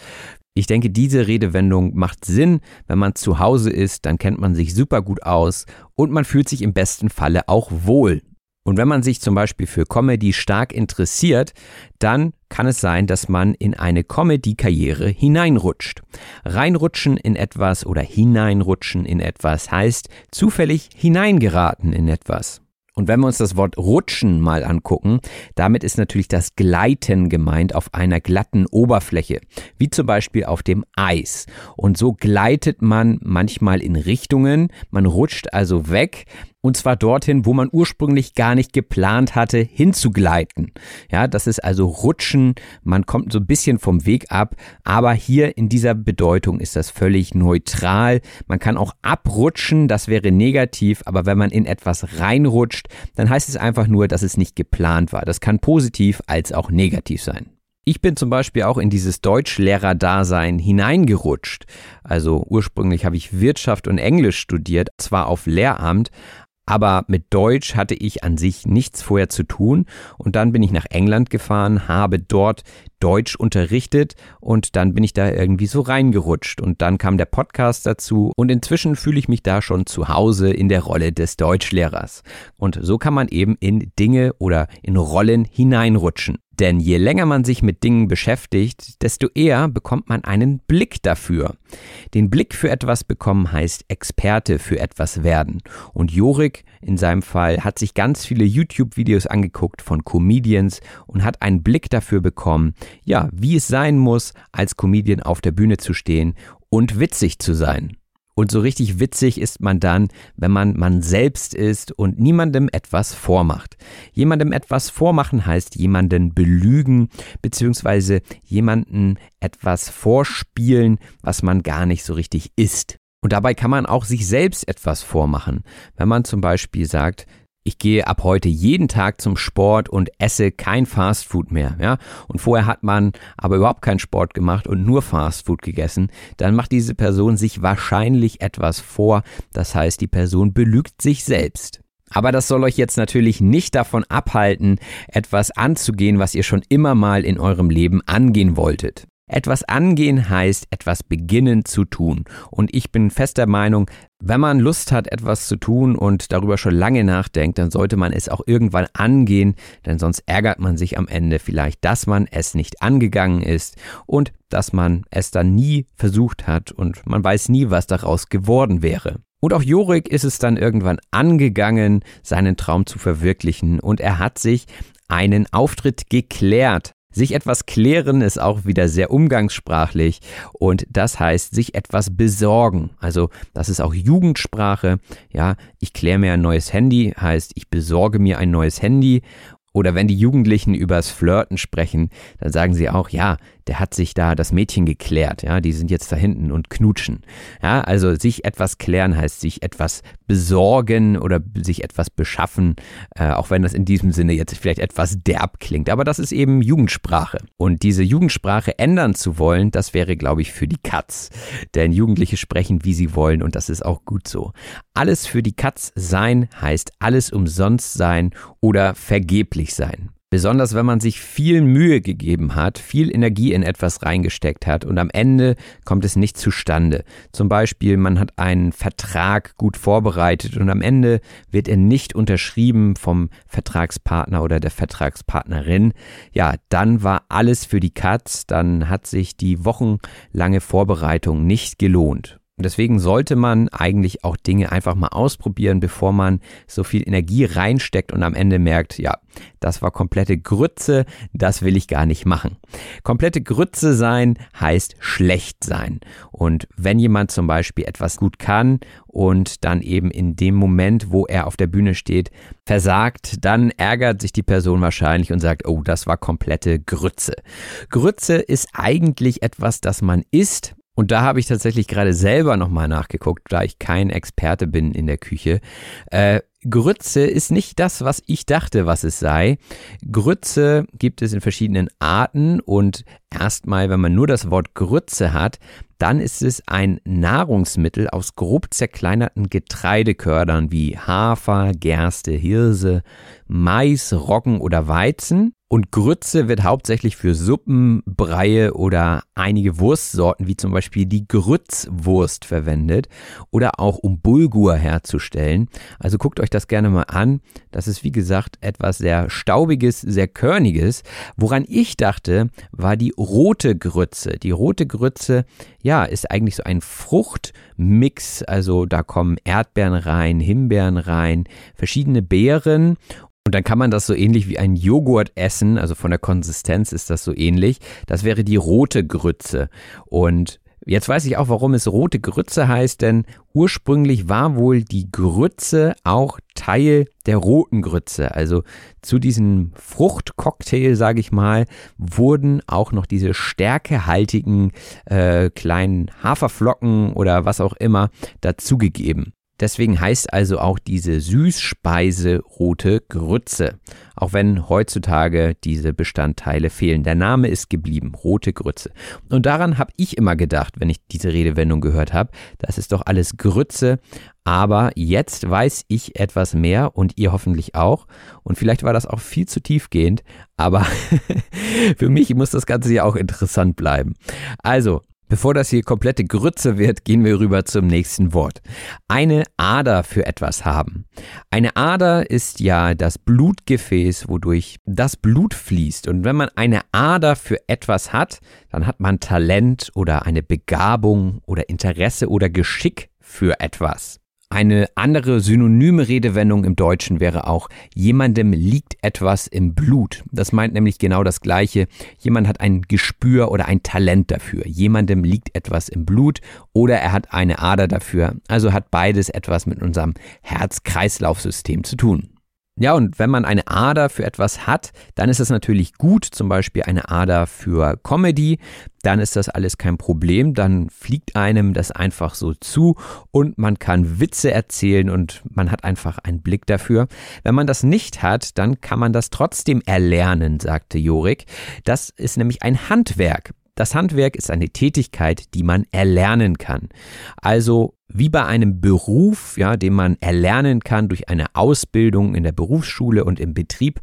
Ich denke, diese Redewendung macht Sinn. Wenn man zu Hause ist, dann kennt man sich super gut aus und man fühlt sich im besten Falle auch wohl. Und wenn man sich zum Beispiel für Comedy stark interessiert, dann kann es sein, dass man in eine Comedy-Karriere hineinrutscht. Reinrutschen in etwas oder hineinrutschen in etwas heißt zufällig hineingeraten in etwas. Und wenn wir uns das Wort rutschen mal angucken, damit ist natürlich das Gleiten gemeint auf einer glatten Oberfläche, wie zum Beispiel auf dem Eis. Und so gleitet man manchmal in Richtungen, man rutscht also weg, und zwar dorthin, wo man ursprünglich gar nicht geplant hatte, hinzugleiten. Ja, das ist also Rutschen. Man kommt so ein bisschen vom Weg ab. Aber hier in dieser Bedeutung ist das völlig neutral. Man kann auch abrutschen. Das wäre negativ. Aber wenn man in etwas reinrutscht, dann heißt es einfach nur, dass es nicht geplant war. Das kann positiv als auch negativ sein. Ich bin zum Beispiel auch in dieses Deutschlehrer-Dasein hineingerutscht. Also ursprünglich habe ich Wirtschaft und Englisch studiert, zwar auf Lehramt, Aber mit Deutsch hatte ich an sich nichts vorher zu tun und dann bin ich nach England gefahren, habe dort Deutsch unterrichtet und dann bin ich da irgendwie so reingerutscht und dann kam der Podcast dazu und inzwischen fühle ich mich da schon zu Hause in der Rolle des Deutschlehrers. Und so kann man eben in Dinge oder in Rollen hineinrutschen. Denn je länger man sich mit Dingen beschäftigt, desto eher bekommt man einen Blick dafür. Den Blick für etwas bekommen heißt Experte für etwas werden. Und Jorik in seinem Fall hat sich ganz viele YouTube-Videos angeguckt von Comedians und hat einen Blick dafür bekommen, ja, wie es sein muss, als Comedian auf der Bühne zu stehen und witzig zu sein. Und so richtig witzig ist man dann, wenn man man selbst ist und niemandem etwas vormacht. Jemandem etwas vormachen heißt jemanden belügen, beziehungsweise jemanden etwas vorspielen, was man gar nicht so richtig ist. Und dabei kann man auch sich selbst etwas vormachen. Wenn man zum Beispiel sagt, ich gehe ab heute jeden Tag zum Sport und esse kein Fastfood mehr, ja. Und vorher hat man aber überhaupt keinen Sport gemacht und nur Fastfood gegessen, dann macht diese Person sich wahrscheinlich etwas vor. Das heißt, die Person belügt sich selbst. Aber das soll euch jetzt natürlich nicht davon abhalten, etwas anzugehen, was ihr schon immer mal in eurem Leben angehen wolltet. Etwas angehen heißt etwas beginnen zu tun. Und ich bin fester Meinung, wenn man Lust hat, etwas zu tun und darüber schon lange nachdenkt, dann sollte man es auch irgendwann angehen, denn sonst ärgert man sich am Ende vielleicht, dass man es nicht angegangen ist und dass man es dann nie versucht hat und man weiß nie, was daraus geworden wäre. Und auch Jorik ist es dann irgendwann angegangen, seinen Traum zu verwirklichen und er hat sich einen Auftritt geklärt. Sich etwas klären ist auch wieder sehr umgangssprachlich und das heißt sich etwas besorgen. Also das ist auch Jugendsprache. Ja, ich kläre mir ein neues Handy heißt ich besorge mir ein neues Handy oder wenn die Jugendlichen übers Flirten sprechen, dann sagen sie auch, ja, der hat sich da das Mädchen geklärt, ja, die sind jetzt da hinten und knutschen. Ja, also sich etwas klären heißt sich etwas besorgen oder sich etwas beschaffen, äh, auch wenn das in diesem Sinne jetzt vielleicht etwas derb klingt, aber das ist eben Jugendsprache. Und diese Jugendsprache ändern zu wollen, das wäre, glaube ich, für die Katz. Denn Jugendliche sprechen, wie sie wollen und das ist auch gut so. Alles für die Katz sein heißt alles umsonst sein oder vergeblich sein. Besonders wenn man sich viel Mühe gegeben hat, viel Energie in etwas reingesteckt hat und am Ende kommt es nicht zustande. Zum Beispiel, man hat einen Vertrag gut vorbereitet und am Ende wird er nicht unterschrieben vom Vertragspartner oder der Vertragspartnerin. Ja, dann war alles für die Katz, dann hat sich die wochenlange Vorbereitung nicht gelohnt. Und deswegen sollte man eigentlich auch Dinge einfach mal ausprobieren, bevor man so viel Energie reinsteckt und am Ende merkt, ja, das war komplette Grütze, das will ich gar nicht machen. Komplette Grütze sein heißt schlecht sein. Und wenn jemand zum Beispiel etwas gut kann und dann eben in dem Moment, wo er auf der Bühne steht, versagt, dann ärgert sich die Person wahrscheinlich und sagt, oh, das war komplette Grütze. Grütze ist eigentlich etwas, das man isst, und da habe ich tatsächlich gerade selber nochmal nachgeguckt, da ich kein Experte bin in der Küche. Äh, Grütze ist nicht das, was ich dachte, was es sei. Grütze gibt es in verschiedenen Arten und erstmal, wenn man nur das Wort Grütze hat, dann ist es ein Nahrungsmittel aus grob zerkleinerten Getreidekördern wie Hafer, Gerste, Hirse, Mais, Roggen oder Weizen. Und Grütze wird hauptsächlich für Suppen, Breie oder einige Wurstsorten wie zum Beispiel die Grützwurst verwendet oder auch um Bulgur herzustellen. Also guckt euch das gerne mal an. Das ist wie gesagt etwas sehr staubiges, sehr körniges. Woran ich dachte, war die rote Grütze. Die rote Grütze, ja, ist eigentlich so ein Fruchtmix. Also da kommen Erdbeeren rein, Himbeeren rein, verschiedene Beeren und dann kann man das so ähnlich wie ein Joghurt essen, also von der Konsistenz ist das so ähnlich. Das wäre die rote Grütze. Und Jetzt weiß ich auch, warum es rote Grütze heißt, denn ursprünglich war wohl die Grütze auch Teil der roten Grütze. Also zu diesem Fruchtcocktail, sage ich mal, wurden auch noch diese stärkehaltigen äh, kleinen Haferflocken oder was auch immer dazugegeben. Deswegen heißt also auch diese Süßspeise rote Grütze, auch wenn heutzutage diese Bestandteile fehlen. Der Name ist geblieben, rote Grütze. Und daran habe ich immer gedacht, wenn ich diese Redewendung gehört habe, das ist doch alles Grütze, aber jetzt weiß ich etwas mehr und ihr hoffentlich auch. Und vielleicht war das auch viel zu tiefgehend, aber <laughs> für mich muss das Ganze ja auch interessant bleiben. Also, Bevor das hier komplette Grütze wird, gehen wir rüber zum nächsten Wort. Eine Ader für etwas haben. Eine Ader ist ja das Blutgefäß, wodurch das Blut fließt. Und wenn man eine Ader für etwas hat, dann hat man Talent oder eine Begabung oder Interesse oder Geschick für etwas. Eine andere synonyme Redewendung im Deutschen wäre auch, jemandem liegt etwas im Blut. Das meint nämlich genau das Gleiche. Jemand hat ein Gespür oder ein Talent dafür. Jemandem liegt etwas im Blut oder er hat eine Ader dafür. Also hat beides etwas mit unserem Herz-Kreislauf-System zu tun. Ja, und wenn man eine Ader für etwas hat, dann ist das natürlich gut, zum Beispiel eine Ader für Comedy, dann ist das alles kein Problem, dann fliegt einem das einfach so zu und man kann Witze erzählen und man hat einfach einen Blick dafür. Wenn man das nicht hat, dann kann man das trotzdem erlernen, sagte Jorik. Das ist nämlich ein Handwerk. Das Handwerk ist eine Tätigkeit, die man erlernen kann. Also wie bei einem Beruf, ja, den man erlernen kann durch eine Ausbildung in der Berufsschule und im Betrieb,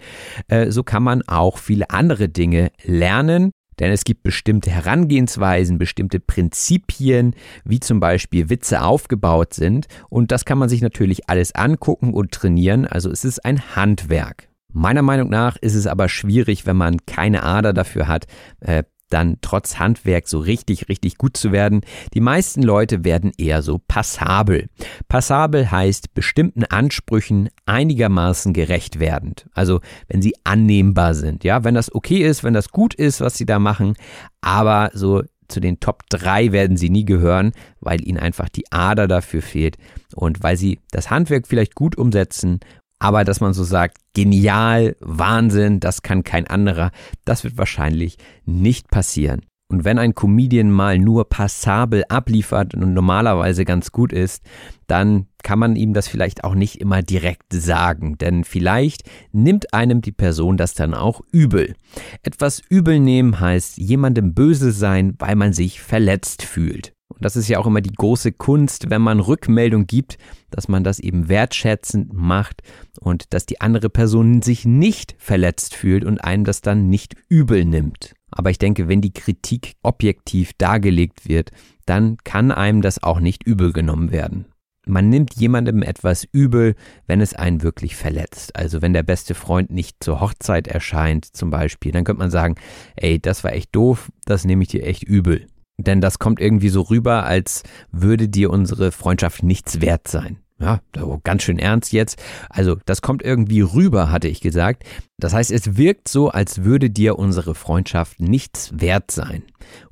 äh, so kann man auch viele andere Dinge lernen. Denn es gibt bestimmte Herangehensweisen, bestimmte Prinzipien, wie zum Beispiel Witze aufgebaut sind. Und das kann man sich natürlich alles angucken und trainieren. Also es ist ein Handwerk. Meiner Meinung nach ist es aber schwierig, wenn man keine Ader dafür hat, äh, dann trotz Handwerk so richtig, richtig gut zu werden. Die meisten Leute werden eher so passabel. Passabel heißt bestimmten Ansprüchen einigermaßen gerecht werdend. Also wenn sie annehmbar sind. Ja, wenn das okay ist, wenn das gut ist, was sie da machen, aber so zu den Top 3 werden sie nie gehören, weil ihnen einfach die Ader dafür fehlt und weil sie das Handwerk vielleicht gut umsetzen aber dass man so sagt, genial, Wahnsinn, das kann kein anderer, das wird wahrscheinlich nicht passieren. Und wenn ein Comedian mal nur passabel abliefert und normalerweise ganz gut ist, dann kann man ihm das vielleicht auch nicht immer direkt sagen, denn vielleicht nimmt einem die Person das dann auch übel. Etwas übel nehmen heißt jemandem böse sein, weil man sich verletzt fühlt. Und das ist ja auch immer die große Kunst, wenn man Rückmeldung gibt, dass man das eben wertschätzend macht und dass die andere Person sich nicht verletzt fühlt und einem das dann nicht übel nimmt. Aber ich denke, wenn die Kritik objektiv dargelegt wird, dann kann einem das auch nicht übel genommen werden. Man nimmt jemandem etwas übel, wenn es einen wirklich verletzt. Also wenn der beste Freund nicht zur Hochzeit erscheint zum Beispiel, dann könnte man sagen, ey, das war echt doof, das nehme ich dir echt übel. Denn das kommt irgendwie so rüber, als würde dir unsere Freundschaft nichts wert sein. Ja, ganz schön ernst jetzt. Also, das kommt irgendwie rüber, hatte ich gesagt. Das heißt, es wirkt so, als würde dir unsere Freundschaft nichts wert sein.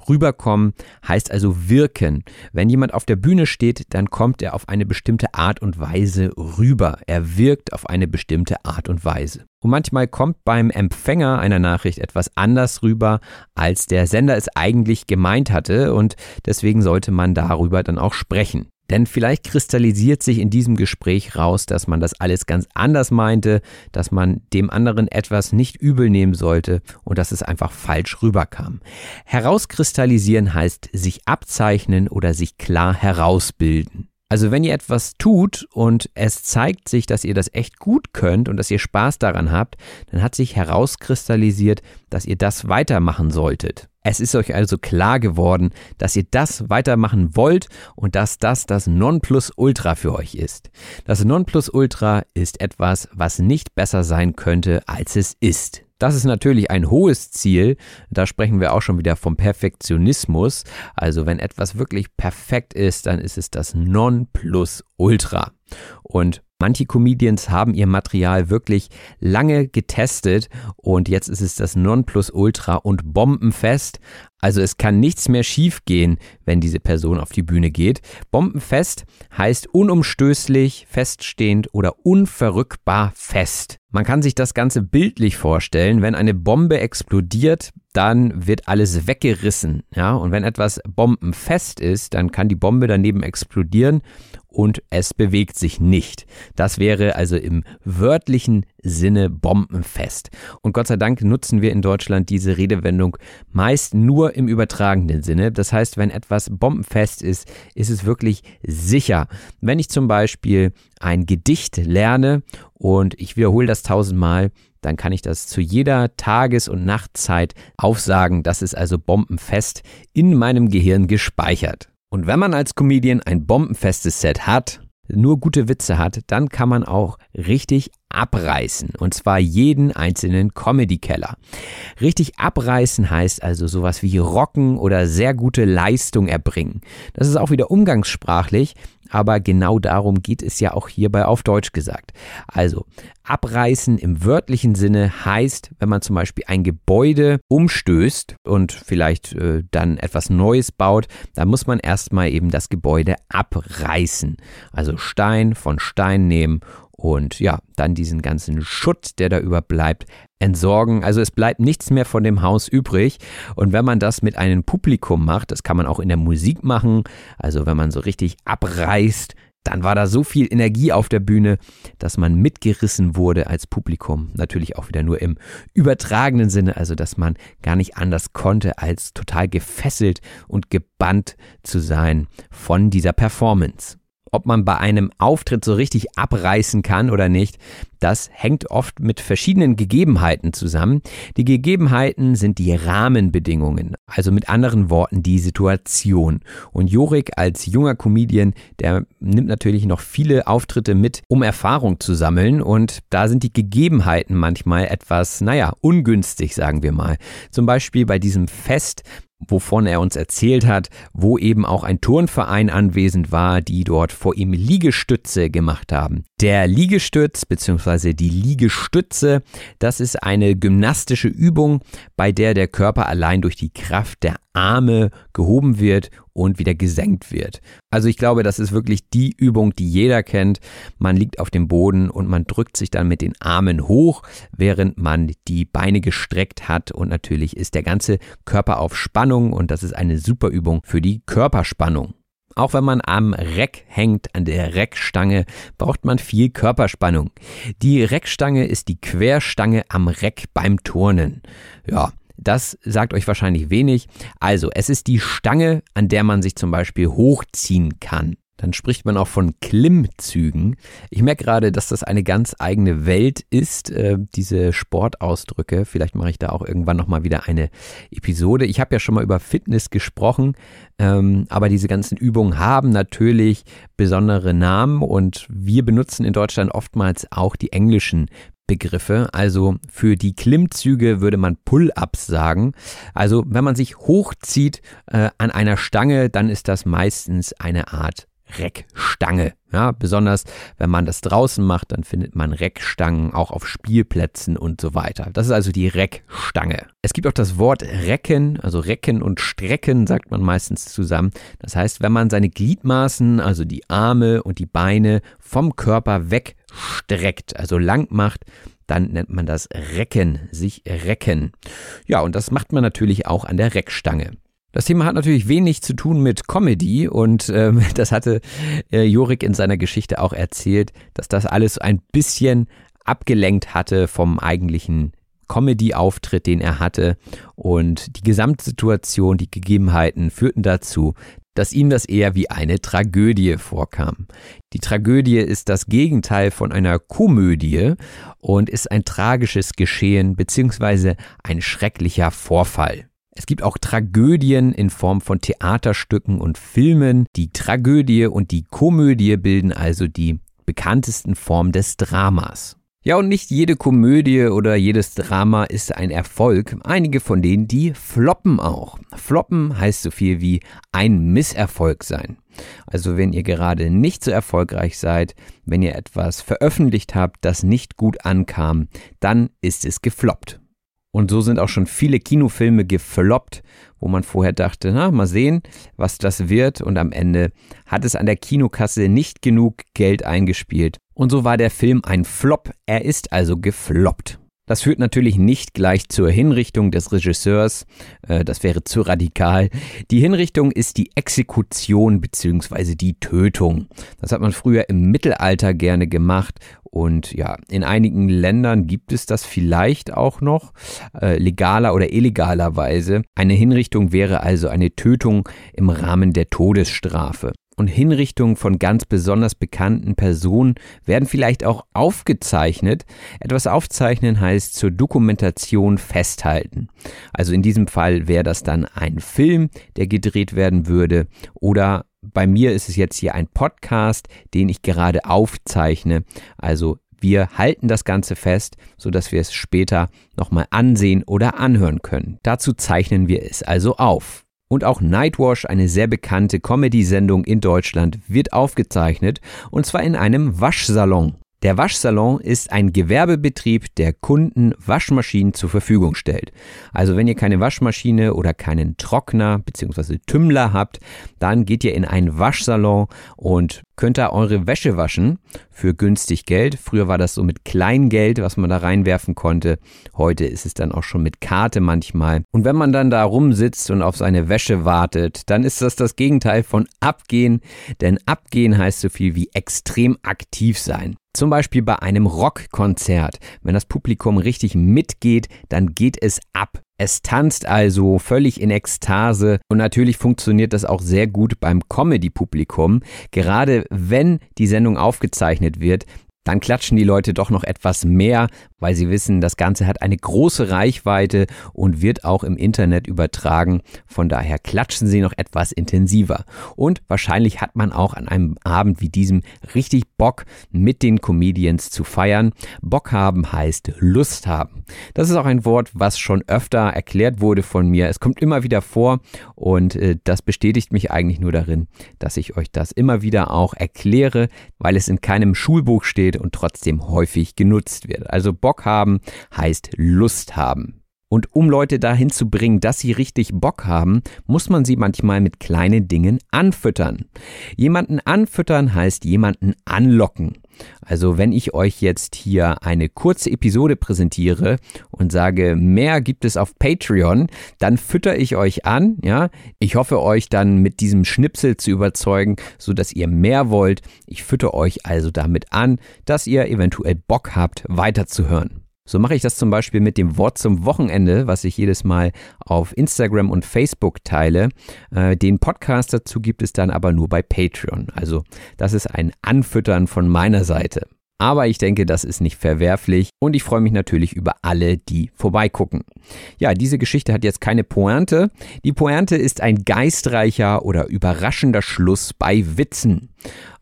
Rüberkommen heißt also wirken. Wenn jemand auf der Bühne steht, dann kommt er auf eine bestimmte Art und Weise rüber. Er wirkt auf eine bestimmte Art und Weise. Und manchmal kommt beim Empfänger einer Nachricht etwas anders rüber, als der Sender es eigentlich gemeint hatte und deswegen sollte man darüber dann auch sprechen. Denn vielleicht kristallisiert sich in diesem Gespräch raus, dass man das alles ganz anders meinte, dass man dem anderen etwas nicht übel nehmen sollte und dass es einfach falsch rüberkam. Herauskristallisieren heißt sich abzeichnen oder sich klar herausbilden. Also wenn ihr etwas tut und es zeigt sich, dass ihr das echt gut könnt und dass ihr Spaß daran habt, dann hat sich herauskristallisiert, dass ihr das weitermachen solltet. Es ist euch also klar geworden, dass ihr das weitermachen wollt und dass das das Nonplusultra für euch ist. Das Nonplusultra ist etwas, was nicht besser sein könnte, als es ist. Das ist natürlich ein hohes Ziel. Da sprechen wir auch schon wieder vom Perfektionismus. Also wenn etwas wirklich perfekt ist, dann ist es das Nonplusultra. Und Manche Comedians haben ihr Material wirklich lange getestet und jetzt ist es das Nonplusultra und bombenfest. Also es kann nichts mehr schiefgehen, wenn diese Person auf die Bühne geht. Bombenfest heißt unumstößlich, feststehend oder unverrückbar fest. Man kann sich das Ganze bildlich vorstellen. Wenn eine Bombe explodiert, dann wird alles weggerissen. Ja? Und wenn etwas bombenfest ist, dann kann die Bombe daneben explodieren und es bewegt sich nicht. Das wäre also im wörtlichen Sinne bombenfest. Und Gott sei Dank nutzen wir in Deutschland diese Redewendung meist nur im übertragenen Sinne. Das heißt, wenn etwas bombenfest ist, ist es wirklich sicher. Wenn ich zum Beispiel ein Gedicht lerne und ich wiederhole das tausendmal, dann kann ich das zu jeder Tages- und Nachtzeit aufsagen. Das ist also bombenfest in meinem Gehirn gespeichert. Und wenn man als Comedian ein bombenfestes Set hat, nur gute Witze hat, dann kann man auch richtig abreißen. Und zwar jeden einzelnen Comedy-Keller. Richtig abreißen heißt also sowas wie rocken oder sehr gute Leistung erbringen. Das ist auch wieder umgangssprachlich, aber genau darum geht es ja auch hierbei auf Deutsch gesagt. Also, abreißen im wörtlichen Sinne heißt, wenn man zum Beispiel ein Gebäude umstößt und vielleicht äh, dann etwas Neues baut, dann muss man erstmal eben das Gebäude abreißen. Also Stein von Stein nehmen und ja, dann diesen ganzen Schutt, der da überbleibt, entsorgen. Also es bleibt nichts mehr von dem Haus übrig. Und wenn man das mit einem Publikum macht, das kann man auch in der Musik machen, also wenn man so richtig abreißt, dann war da so viel Energie auf der Bühne, dass man mitgerissen wurde als Publikum. Natürlich auch wieder nur im übertragenen Sinne, also dass man gar nicht anders konnte, als total gefesselt und gebannt zu sein von dieser Performance. Ob man bei einem Auftritt so richtig abreißen kann oder nicht, das hängt oft mit verschiedenen Gegebenheiten zusammen. Die Gegebenheiten sind die Rahmenbedingungen, also mit anderen Worten die Situation. Und Jorik als junger Comedian, der nimmt natürlich noch viele Auftritte mit, um Erfahrung zu sammeln. Und da sind die Gegebenheiten manchmal etwas, naja, ungünstig, sagen wir mal. Zum Beispiel bei diesem Fest wovon er uns erzählt hat, wo eben auch ein Turnverein anwesend war, die dort vor ihm Liegestütze gemacht haben. Der Liegestütz bzw. die Liegestütze, das ist eine gymnastische Übung, bei der der Körper allein durch die Kraft der Arme gehoben wird und wieder gesenkt wird. Also ich glaube, das ist wirklich die Übung, die jeder kennt. Man liegt auf dem Boden und man drückt sich dann mit den Armen hoch, während man die Beine gestreckt hat und natürlich ist der ganze Körper auf Spannung und das ist eine super Übung für die Körperspannung. Auch wenn man am Reck hängt, an der Reckstange, braucht man viel Körperspannung. Die Reckstange ist die Querstange am Reck beim Turnen. Ja, das sagt euch wahrscheinlich wenig. Also, es ist die Stange, an der man sich zum Beispiel hochziehen kann. Dann spricht man auch von Klimmzügen. Ich merke gerade, dass das eine ganz eigene Welt ist, äh, diese Sportausdrücke. Vielleicht mache ich da auch irgendwann nochmal wieder eine Episode. Ich habe ja schon mal über Fitness gesprochen, ähm, aber diese ganzen Übungen haben natürlich besondere Namen und wir benutzen in Deutschland oftmals auch die englischen Begriffe. Also für die Klimmzüge würde man Pull-ups sagen. Also wenn man sich hochzieht äh, an einer Stange, dann ist das meistens eine Art Reckstange. Ja, besonders wenn man das draußen macht, dann findet man Reckstangen auch auf Spielplätzen und so weiter. Das ist also die Reckstange. Es gibt auch das Wort Recken, also Recken und Strecken sagt man meistens zusammen. Das heißt, wenn man seine Gliedmaßen, also die Arme und die Beine vom Körper wegstreckt, also lang macht, dann nennt man das Recken, sich recken. Ja, und das macht man natürlich auch an der Reckstange. Das Thema hat natürlich wenig zu tun mit Comedy und ähm, <laughs> das hatte äh, Jorik in seiner Geschichte auch erzählt, dass das alles ein bisschen abgelenkt hatte vom eigentlichen Comedy-Auftritt, den er hatte. Und die Gesamtsituation, die Gegebenheiten führten dazu, dass ihm das eher wie eine Tragödie vorkam. Die Tragödie ist das Gegenteil von einer Komödie und ist ein tragisches Geschehen bzw. ein schrecklicher Vorfall. Es gibt auch Tragödien in Form von Theaterstücken und Filmen. Die Tragödie und die Komödie bilden also die bekanntesten Formen des Dramas. Ja, und nicht jede Komödie oder jedes Drama ist ein Erfolg. Einige von denen, die floppen auch. Floppen heißt so viel wie ein Misserfolg sein. Also wenn ihr gerade nicht so erfolgreich seid, wenn ihr etwas veröffentlicht habt, das nicht gut ankam, dann ist es gefloppt. Und so sind auch schon viele Kinofilme gefloppt, wo man vorher dachte, na, mal sehen, was das wird. Und am Ende hat es an der Kinokasse nicht genug Geld eingespielt. Und so war der Film ein Flop. Er ist also gefloppt. Das führt natürlich nicht gleich zur Hinrichtung des Regisseurs, äh, das wäre zu radikal. Die Hinrichtung ist die Exekution bzw. die Tötung. Das hat man früher im Mittelalter gerne gemacht und ja, in einigen Ländern gibt es das vielleicht auch noch, äh, legaler oder illegalerweise. Eine Hinrichtung wäre also eine Tötung im Rahmen der Todesstrafe und Hinrichtungen von ganz besonders bekannten Personen werden vielleicht auch aufgezeichnet. Etwas aufzeichnen heißt zur Dokumentation festhalten. Also in diesem Fall wäre das dann ein Film, der gedreht werden würde oder bei mir ist es jetzt hier ein Podcast, den ich gerade aufzeichne. Also wir halten das Ganze fest, sodass wir es später nochmal ansehen oder anhören können. Dazu zeichnen wir es also auf. Und auch Nightwash, eine sehr bekannte Comedy-Sendung in Deutschland, wird aufgezeichnet und zwar in einem Waschsalon. Der Waschsalon ist ein Gewerbebetrieb, der Kunden Waschmaschinen zur Verfügung stellt. Also wenn ihr keine Waschmaschine oder keinen Trockner bzw. Tümmler habt, dann geht ihr in einen Waschsalon und könnt da eure Wäsche waschen für günstig Geld. Früher war das so mit Kleingeld, was man da reinwerfen konnte. Heute ist es dann auch schon mit Karte manchmal. Und wenn man dann da rumsitzt und auf seine Wäsche wartet, dann ist das das Gegenteil von abgehen. Denn abgehen heißt so viel wie extrem aktiv sein. Zum Beispiel bei einem Rockkonzert. Wenn das Publikum richtig mitgeht, dann geht es ab. Es tanzt also völlig in Ekstase und natürlich funktioniert das auch sehr gut beim Comedy-Publikum. Gerade wenn die Sendung aufgezeichnet wird, dann klatschen die Leute doch noch etwas mehr, weil sie wissen, das Ganze hat eine große Reichweite und wird auch im Internet übertragen. Von daher klatschen sie noch etwas intensiver. Und wahrscheinlich hat man auch an einem Abend wie diesem richtig Bock, mit den Comedians zu feiern. Bock haben heißt Lust haben. Das ist auch ein Wort, was schon öfter erklärt wurde von mir. Es kommt immer wieder vor und äh, das bestätigt mich eigentlich nur darin, dass ich euch das immer wieder auch erkläre, weil es in keinem Schulbuch steht und trotzdem häufig genutzt wird. Also Bock haben heißt Lust haben. Und um Leute dahin zu bringen, dass sie richtig Bock haben, muss man sie manchmal mit kleinen Dingen anfüttern. Jemanden anfüttern heißt jemanden anlocken. Also wenn ich euch jetzt hier eine kurze Episode präsentiere und sage, mehr gibt es auf Patreon, dann fütter ich euch an, ja. Ich hoffe euch dann mit diesem Schnipsel zu überzeugen, so dass ihr mehr wollt. Ich fütter euch also damit an, dass ihr eventuell Bock habt, weiterzuhören. So mache ich das zum Beispiel mit dem Wort zum Wochenende, was ich jedes Mal auf Instagram und Facebook teile. Äh, den Podcast dazu gibt es dann aber nur bei Patreon. Also das ist ein Anfüttern von meiner Seite. Aber ich denke, das ist nicht verwerflich und ich freue mich natürlich über alle, die vorbeigucken. Ja, diese Geschichte hat jetzt keine Pointe. Die Pointe ist ein geistreicher oder überraschender Schluss bei Witzen.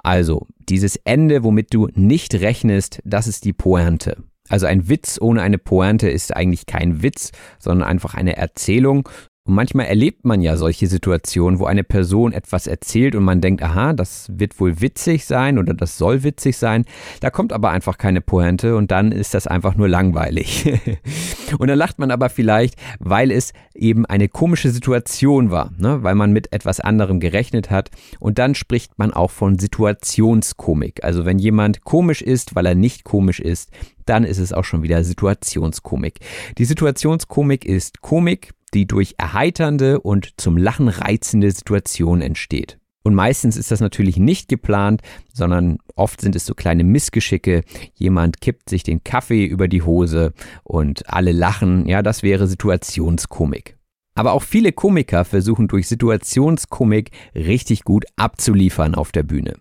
Also, dieses Ende, womit du nicht rechnest, das ist die Pointe. Also ein Witz ohne eine Pointe ist eigentlich kein Witz, sondern einfach eine Erzählung. Und manchmal erlebt man ja solche Situationen, wo eine Person etwas erzählt und man denkt, aha, das wird wohl witzig sein oder das soll witzig sein. Da kommt aber einfach keine Pointe und dann ist das einfach nur langweilig. <laughs> und dann lacht man aber vielleicht, weil es eben eine komische Situation war, ne? weil man mit etwas anderem gerechnet hat. Und dann spricht man auch von Situationskomik. Also wenn jemand komisch ist, weil er nicht komisch ist, dann ist es auch schon wieder Situationskomik. Die Situationskomik ist Komik, die durch erheiternde und zum Lachen reizende Situationen entsteht. Und meistens ist das natürlich nicht geplant, sondern oft sind es so kleine Missgeschicke. Jemand kippt sich den Kaffee über die Hose und alle lachen. Ja, das wäre Situationskomik. Aber auch viele Komiker versuchen durch Situationskomik richtig gut abzuliefern auf der Bühne.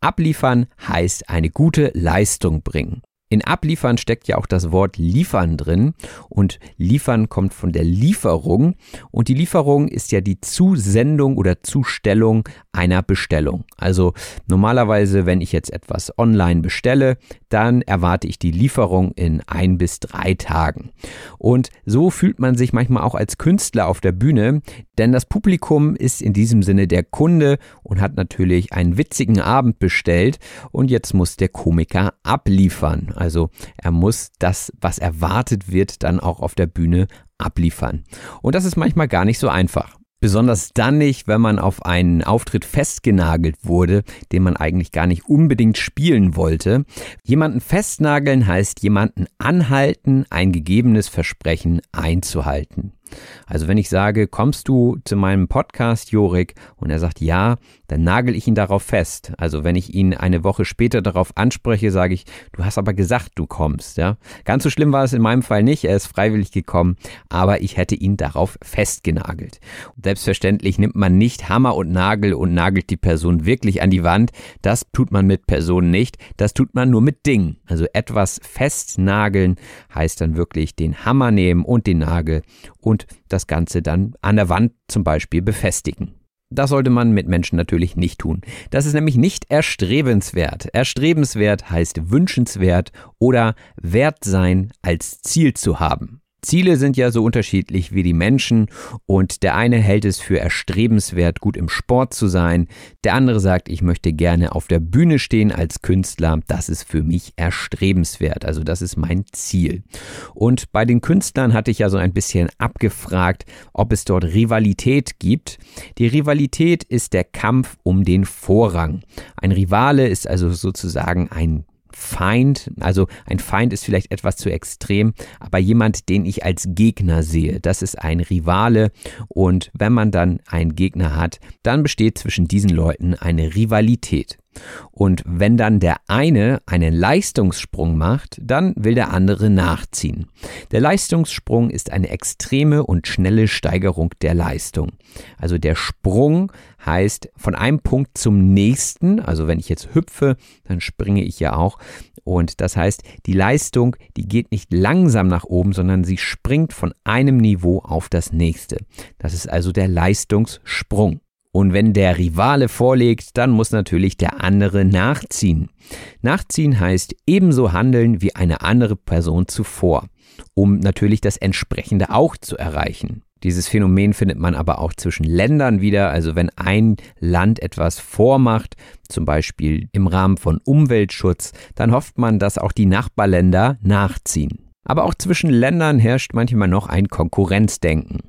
Abliefern heißt eine gute Leistung bringen. In abliefern steckt ja auch das Wort liefern drin. Und liefern kommt von der Lieferung. Und die Lieferung ist ja die Zusendung oder Zustellung einer Bestellung. Also normalerweise, wenn ich jetzt etwas online bestelle, dann erwarte ich die Lieferung in ein bis drei Tagen. Und so fühlt man sich manchmal auch als Künstler auf der Bühne, denn das Publikum ist in diesem Sinne der Kunde und hat natürlich einen witzigen Abend bestellt und jetzt muss der Komiker abliefern. Also er muss das, was erwartet wird, dann auch auf der Bühne abliefern. Und das ist manchmal gar nicht so einfach. Besonders dann nicht, wenn man auf einen Auftritt festgenagelt wurde, den man eigentlich gar nicht unbedingt spielen wollte. Jemanden festnageln heißt jemanden anhalten, ein gegebenes Versprechen einzuhalten. Also wenn ich sage, kommst du zu meinem Podcast, Jorik, und er sagt ja, dann nagel ich ihn darauf fest. Also wenn ich ihn eine Woche später darauf anspreche, sage ich, du hast aber gesagt, du kommst, ja. Ganz so schlimm war es in meinem Fall nicht, er ist freiwillig gekommen, aber ich hätte ihn darauf festgenagelt. Selbstverständlich nimmt man nicht Hammer und Nagel und nagelt die Person wirklich an die Wand. Das tut man mit Personen nicht, das tut man nur mit Dingen. Also etwas festnageln heißt dann wirklich den Hammer nehmen und den Nagel und das Ganze dann an der Wand zum Beispiel befestigen. Das sollte man mit Menschen natürlich nicht tun. Das ist nämlich nicht erstrebenswert. Erstrebenswert heißt wünschenswert oder wert sein als Ziel zu haben. Ziele sind ja so unterschiedlich wie die Menschen und der eine hält es für erstrebenswert, gut im Sport zu sein, der andere sagt, ich möchte gerne auf der Bühne stehen als Künstler, das ist für mich erstrebenswert, also das ist mein Ziel. Und bei den Künstlern hatte ich ja so ein bisschen abgefragt, ob es dort Rivalität gibt. Die Rivalität ist der Kampf um den Vorrang. Ein Rivale ist also sozusagen ein Feind, also ein Feind ist vielleicht etwas zu extrem, aber jemand, den ich als Gegner sehe, das ist ein Rivale und wenn man dann einen Gegner hat, dann besteht zwischen diesen Leuten eine Rivalität. Und wenn dann der eine einen Leistungssprung macht, dann will der andere nachziehen. Der Leistungssprung ist eine extreme und schnelle Steigerung der Leistung. Also der Sprung heißt von einem Punkt zum nächsten, also wenn ich jetzt hüpfe, dann springe ich ja auch. Und das heißt, die Leistung, die geht nicht langsam nach oben, sondern sie springt von einem Niveau auf das nächste. Das ist also der Leistungssprung. Und wenn der Rivale vorlegt, dann muss natürlich der andere nachziehen. Nachziehen heißt ebenso handeln wie eine andere Person zuvor, um natürlich das entsprechende auch zu erreichen. Dieses Phänomen findet man aber auch zwischen Ländern wieder. Also wenn ein Land etwas vormacht, zum Beispiel im Rahmen von Umweltschutz, dann hofft man, dass auch die Nachbarländer nachziehen. Aber auch zwischen Ländern herrscht manchmal noch ein Konkurrenzdenken.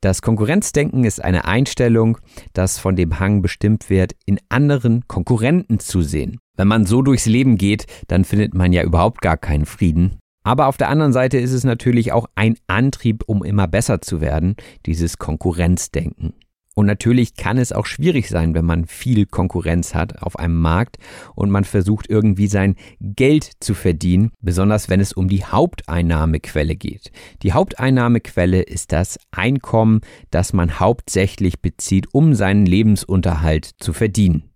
Das Konkurrenzdenken ist eine Einstellung, das von dem Hang bestimmt wird, in anderen Konkurrenten zu sehen. Wenn man so durchs Leben geht, dann findet man ja überhaupt gar keinen Frieden. Aber auf der anderen Seite ist es natürlich auch ein Antrieb, um immer besser zu werden, dieses Konkurrenzdenken. Und natürlich kann es auch schwierig sein, wenn man viel Konkurrenz hat auf einem Markt und man versucht irgendwie sein Geld zu verdienen, besonders wenn es um die Haupteinnahmequelle geht. Die Haupteinnahmequelle ist das Einkommen, das man hauptsächlich bezieht, um seinen Lebensunterhalt zu verdienen.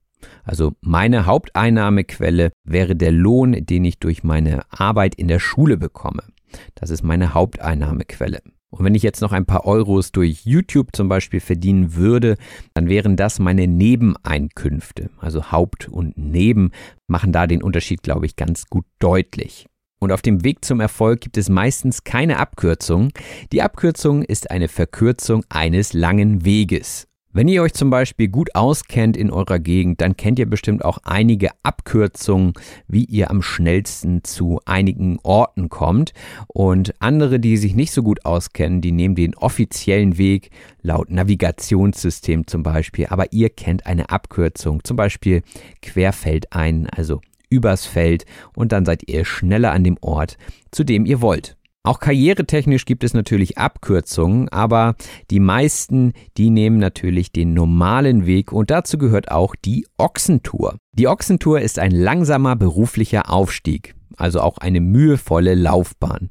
Also meine Haupteinnahmequelle wäre der Lohn, den ich durch meine Arbeit in der Schule bekomme. Das ist meine Haupteinnahmequelle. Und wenn ich jetzt noch ein paar Euros durch YouTube zum Beispiel verdienen würde, dann wären das meine Nebeneinkünfte. Also Haupt und Neben machen da den Unterschied, glaube ich, ganz gut deutlich. Und auf dem Weg zum Erfolg gibt es meistens keine Abkürzung. Die Abkürzung ist eine Verkürzung eines langen Weges. Wenn ihr euch zum Beispiel gut auskennt in eurer Gegend, dann kennt ihr bestimmt auch einige Abkürzungen, wie ihr am schnellsten zu einigen Orten kommt. Und andere, die sich nicht so gut auskennen, die nehmen den offiziellen Weg laut Navigationssystem zum Beispiel. Aber ihr kennt eine Abkürzung, zum Beispiel querfeldein, also übers Feld und dann seid ihr schneller an dem Ort, zu dem ihr wollt. Auch karrieretechnisch gibt es natürlich Abkürzungen, aber die meisten, die nehmen natürlich den normalen Weg und dazu gehört auch die Ochsentour. Die Ochsentour ist ein langsamer beruflicher Aufstieg, also auch eine mühevolle Laufbahn.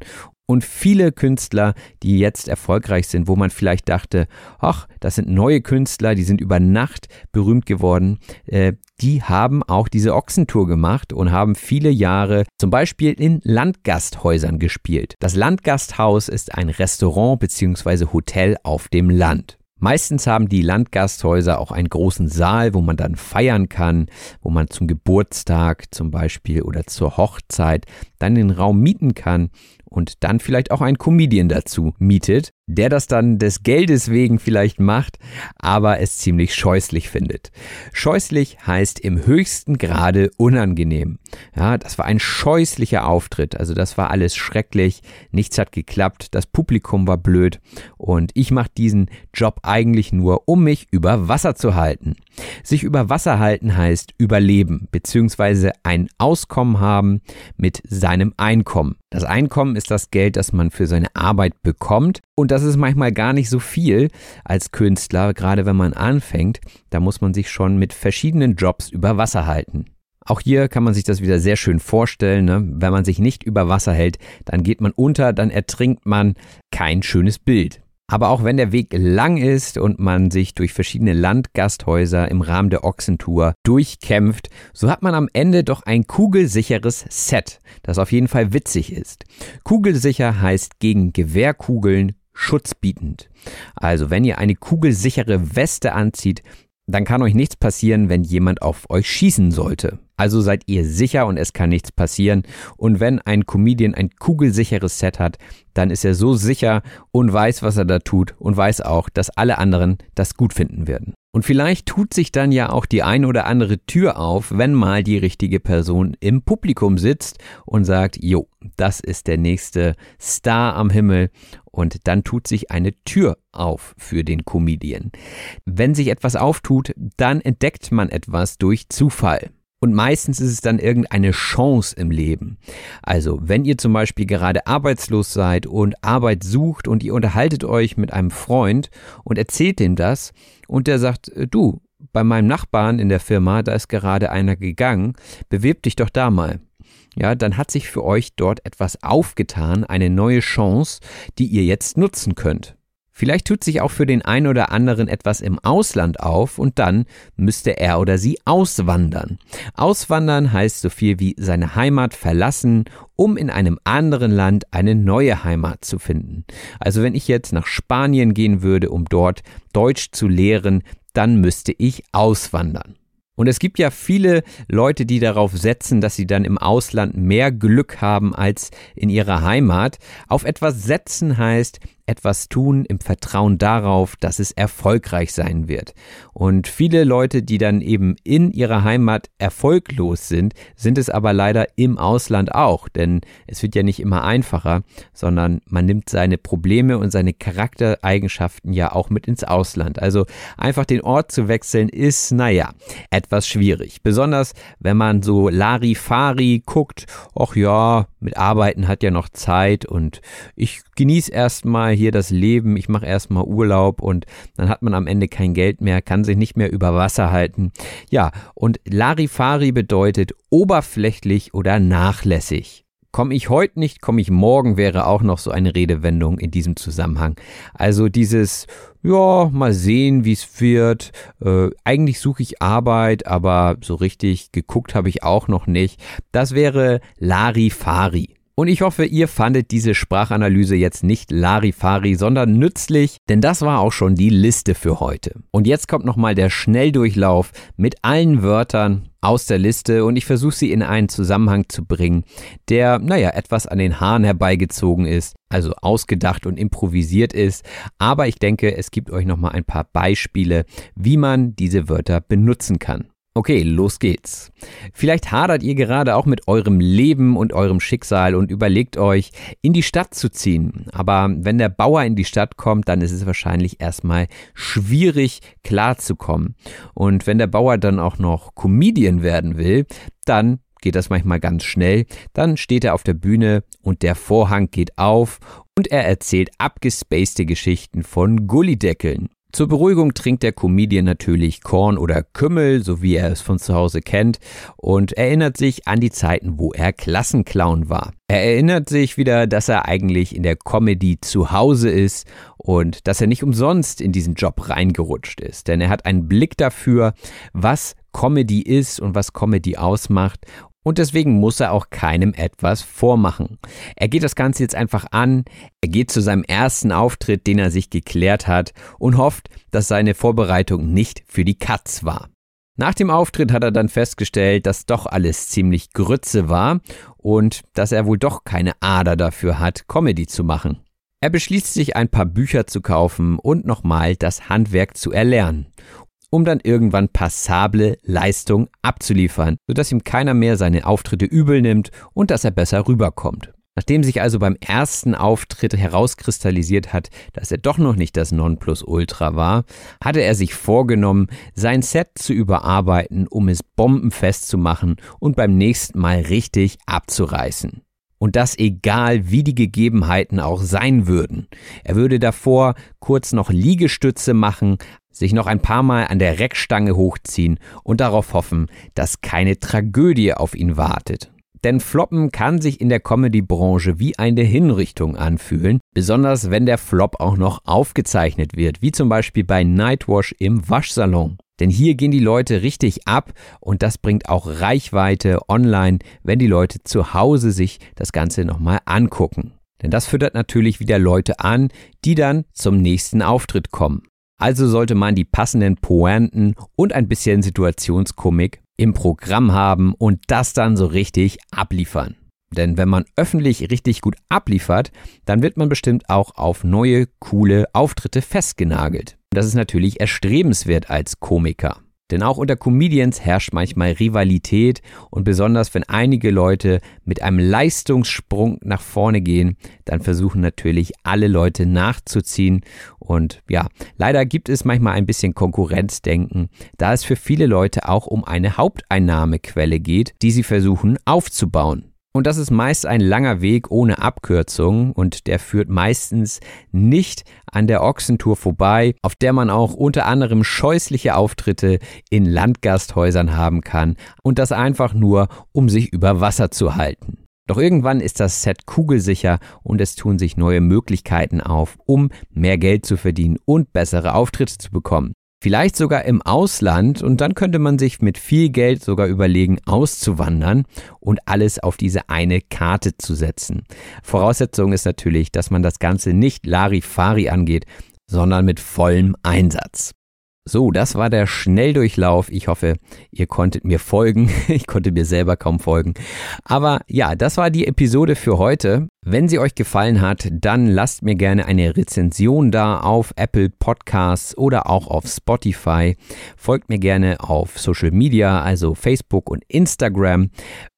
Und viele Künstler, die jetzt erfolgreich sind, wo man vielleicht dachte, ach, das sind neue Künstler, die sind über Nacht berühmt geworden, äh, die haben auch diese Ochsentour gemacht und haben viele Jahre zum Beispiel in Landgasthäusern gespielt. Das Landgasthaus ist ein Restaurant bzw. Hotel auf dem Land. Meistens haben die Landgasthäuser auch einen großen Saal, wo man dann feiern kann, wo man zum Geburtstag zum Beispiel oder zur Hochzeit dann den Raum mieten kann und dann vielleicht auch einen Comedian dazu mietet, der das dann des Geldes wegen vielleicht macht, aber es ziemlich scheußlich findet. Scheußlich heißt im höchsten Grade unangenehm. Ja, das war ein scheußlicher Auftritt, also das war alles schrecklich, nichts hat geklappt, das Publikum war blöd und ich mache diesen Job eigentlich nur, um mich über Wasser zu halten. Sich über Wasser halten heißt überleben, beziehungsweise ein Auskommen haben mit seinem Einkommen. Das Einkommen ist das Geld, das man für seine Arbeit bekommt und das ist manchmal gar nicht so viel als Künstler, gerade wenn man anfängt, da muss man sich schon mit verschiedenen Jobs über Wasser halten. Auch hier kann man sich das wieder sehr schön vorstellen. Ne? Wenn man sich nicht über Wasser hält, dann geht man unter, dann ertrinkt man. Kein schönes Bild. Aber auch wenn der Weg lang ist und man sich durch verschiedene Landgasthäuser im Rahmen der Ochsentour durchkämpft, so hat man am Ende doch ein kugelsicheres Set, das auf jeden Fall witzig ist. Kugelsicher heißt gegen Gewehrkugeln schutzbietend. Also wenn ihr eine kugelsichere Weste anzieht, dann kann euch nichts passieren, wenn jemand auf euch schießen sollte. Also seid ihr sicher und es kann nichts passieren. Und wenn ein Comedian ein kugelsicheres Set hat, dann ist er so sicher und weiß, was er da tut und weiß auch, dass alle anderen das gut finden werden. Und vielleicht tut sich dann ja auch die ein oder andere Tür auf, wenn mal die richtige Person im Publikum sitzt und sagt, jo, das ist der nächste Star am Himmel. Und dann tut sich eine Tür auf für den Comedian. Wenn sich etwas auftut, dann entdeckt man etwas durch Zufall. Und meistens ist es dann irgendeine Chance im Leben. Also, wenn ihr zum Beispiel gerade arbeitslos seid und Arbeit sucht und ihr unterhaltet euch mit einem Freund und erzählt dem das und der sagt, äh, du, bei meinem Nachbarn in der Firma, da ist gerade einer gegangen, bewirb dich doch da mal. Ja, dann hat sich für euch dort etwas aufgetan, eine neue Chance, die ihr jetzt nutzen könnt. Vielleicht tut sich auch für den einen oder anderen etwas im Ausland auf und dann müsste er oder sie auswandern. Auswandern heißt so viel wie seine Heimat verlassen, um in einem anderen Land eine neue Heimat zu finden. Also wenn ich jetzt nach Spanien gehen würde, um dort Deutsch zu lehren, dann müsste ich auswandern. Und es gibt ja viele Leute, die darauf setzen, dass sie dann im Ausland mehr Glück haben als in ihrer Heimat. Auf etwas setzen heißt, etwas tun im Vertrauen darauf, dass es erfolgreich sein wird. Und viele Leute, die dann eben in ihrer Heimat erfolglos sind, sind es aber leider im Ausland auch, denn es wird ja nicht immer einfacher, sondern man nimmt seine Probleme und seine Charaktereigenschaften ja auch mit ins Ausland. Also einfach den Ort zu wechseln ist, naja, etwas schwierig. Besonders wenn man so Larifari guckt, ach ja, mit Arbeiten hat ja noch Zeit und ich genieße erstmal hier das Leben, ich mache erstmal Urlaub und dann hat man am Ende kein Geld mehr, kann sich nicht mehr über Wasser halten. Ja, und Larifari bedeutet oberflächlich oder nachlässig. Komme ich heute nicht, komme ich morgen wäre auch noch so eine Redewendung in diesem Zusammenhang. Also dieses, ja, mal sehen, wie es wird. Äh, eigentlich suche ich Arbeit, aber so richtig geguckt habe ich auch noch nicht. Das wäre Larifari. Und ich hoffe, ihr fandet diese Sprachanalyse jetzt nicht Larifari, sondern nützlich, denn das war auch schon die Liste für heute. Und jetzt kommt nochmal der Schnelldurchlauf mit allen Wörtern aus der Liste und ich versuche sie in einen Zusammenhang zu bringen, der, naja, etwas an den Haaren herbeigezogen ist, also ausgedacht und improvisiert ist. Aber ich denke, es gibt euch nochmal ein paar Beispiele, wie man diese Wörter benutzen kann. Okay, los geht's. Vielleicht hadert ihr gerade auch mit eurem Leben und eurem Schicksal und überlegt euch, in die Stadt zu ziehen. Aber wenn der Bauer in die Stadt kommt, dann ist es wahrscheinlich erstmal schwierig klarzukommen. Und wenn der Bauer dann auch noch Comedian werden will, dann geht das manchmal ganz schnell. Dann steht er auf der Bühne und der Vorhang geht auf und er erzählt abgespacede Geschichten von Gullideckeln. Zur Beruhigung trinkt der Comedian natürlich Korn oder Kümmel, so wie er es von zu Hause kennt, und erinnert sich an die Zeiten, wo er Klassenclown war. Er erinnert sich wieder, dass er eigentlich in der Comedy zu Hause ist und dass er nicht umsonst in diesen Job reingerutscht ist, denn er hat einen Blick dafür, was Comedy ist und was Comedy ausmacht und deswegen muss er auch keinem etwas vormachen. Er geht das Ganze jetzt einfach an, er geht zu seinem ersten Auftritt, den er sich geklärt hat und hofft, dass seine Vorbereitung nicht für die Katz war. Nach dem Auftritt hat er dann festgestellt, dass doch alles ziemlich Grütze war und dass er wohl doch keine Ader dafür hat, Comedy zu machen. Er beschließt sich ein paar Bücher zu kaufen und nochmal das Handwerk zu erlernen, um dann irgendwann passable Leistung abzuliefern, sodass ihm keiner mehr seine Auftritte übel nimmt und dass er besser rüberkommt. Nachdem sich also beim ersten Auftritt herauskristallisiert hat, dass er doch noch nicht das Nonplusultra war, hatte er sich vorgenommen, sein Set zu überarbeiten, um es bombenfest zu machen und beim nächsten Mal richtig abzureißen. Und das egal, wie die Gegebenheiten auch sein würden. Er würde davor kurz noch Liegestütze machen, sich noch ein paar Mal an der Reckstange hochziehen und darauf hoffen, dass keine Tragödie auf ihn wartet. Denn Floppen kann sich in der Comedy-Branche wie eine Hinrichtung anfühlen, besonders wenn der Flop auch noch aufgezeichnet wird, wie zum Beispiel bei Nightwash im Waschsalon. Denn hier gehen die Leute richtig ab und das bringt auch Reichweite online, wenn die Leute zu Hause sich das Ganze nochmal angucken. Denn das füttert natürlich wieder Leute an, die dann zum nächsten Auftritt kommen. Also sollte man die passenden Pointen und ein bisschen Situationskomik im Programm haben und das dann so richtig abliefern. Denn wenn man öffentlich richtig gut abliefert, dann wird man bestimmt auch auf neue, coole Auftritte festgenagelt. Das ist natürlich erstrebenswert als Komiker. Denn auch unter Comedians herrscht manchmal Rivalität und besonders wenn einige Leute mit einem Leistungssprung nach vorne gehen, dann versuchen natürlich alle Leute nachzuziehen. Und ja, leider gibt es manchmal ein bisschen Konkurrenzdenken, da es für viele Leute auch um eine Haupteinnahmequelle geht, die sie versuchen aufzubauen. Und das ist meist ein langer Weg ohne Abkürzung und der führt meistens nicht an der Ochsentour vorbei, auf der man auch unter anderem scheußliche Auftritte in Landgasthäusern haben kann und das einfach nur, um sich über Wasser zu halten. Doch irgendwann ist das Set kugelsicher und es tun sich neue Möglichkeiten auf, um mehr Geld zu verdienen und bessere Auftritte zu bekommen. Vielleicht sogar im Ausland und dann könnte man sich mit viel Geld sogar überlegen, auszuwandern und alles auf diese eine Karte zu setzen. Voraussetzung ist natürlich, dass man das Ganze nicht Larifari angeht, sondern mit vollem Einsatz. So, das war der Schnelldurchlauf. Ich hoffe, ihr konntet mir folgen. <laughs> Ich konnte mir selber kaum folgen. Aber ja, das war die Episode für heute. Wenn sie euch gefallen hat, dann lasst mir gerne eine Rezension da auf Apple Podcasts oder auch auf Spotify. Folgt mir gerne auf Social Media, also Facebook und Instagram.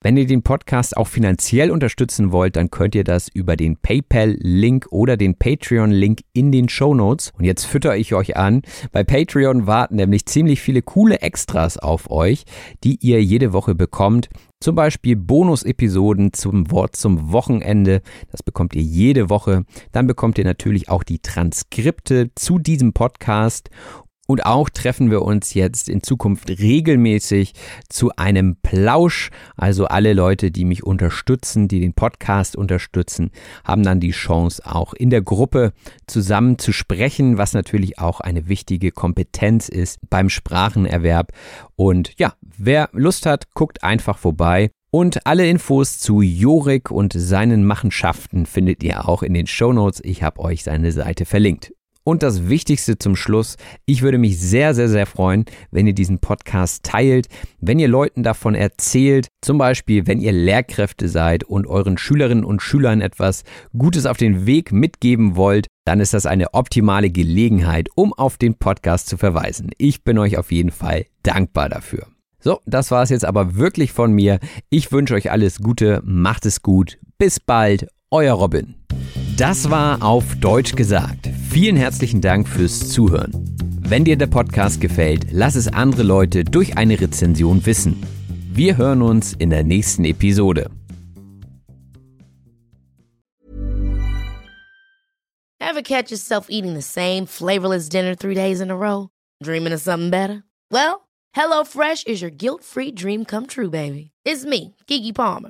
Wenn ihr den Podcast auch finanziell unterstützen wollt, dann könnt ihr das über den PayPal-Link oder den Patreon-Link in den Show Notes. Und jetzt fütter ich euch an. Bei Patreon warten nämlich ziemlich viele coole Extras auf euch, die ihr jede Woche bekommt. Zum Beispiel Bonus-Episoden zum Wort zum Wochenende. Das bekommt ihr jede Woche. Dann bekommt ihr natürlich auch die Transkripte zu diesem Podcast und auch treffen wir uns jetzt in Zukunft regelmäßig zu einem Plausch. Also alle Leute, die mich unterstützen, die den Podcast unterstützen, haben dann die Chance, auch in der Gruppe zusammen zu sprechen, was natürlich auch eine wichtige Kompetenz ist beim Sprachenerwerb. Und ja, wer Lust hat, guckt einfach vorbei. Und alle Infos zu Jorik und seinen Machenschaften findet ihr auch in den Show Notes. Ich habe euch seine Seite verlinkt. Und das Wichtigste zum Schluss, ich würde mich sehr, sehr, sehr freuen, wenn ihr diesen Podcast teilt, wenn ihr Leuten davon erzählt, zum Beispiel, wenn ihr Lehrkräfte seid und euren Schülerinnen und Schülern etwas Gutes auf den Weg mitgeben wollt, dann ist das eine optimale Gelegenheit, um auf den Podcast zu verweisen. Ich bin euch auf jeden Fall dankbar dafür. So, das war es jetzt aber wirklich von mir. Ich wünsche euch alles Gute, macht es gut, bis bald, euer Robin. Das war auf Deutsch gesagt. Vielen herzlichen Dank fürs Zuhören. Wenn dir der Podcast gefällt, lass es andere Leute durch eine Rezension wissen. Wir hören uns in der nächsten Episode. Ever catch yourself eating the same flavorless dinner three days in a row? Dreaming of something better? Well, HelloFresh is your guilt-free dream come true, baby. It's me, Kiki Palmer.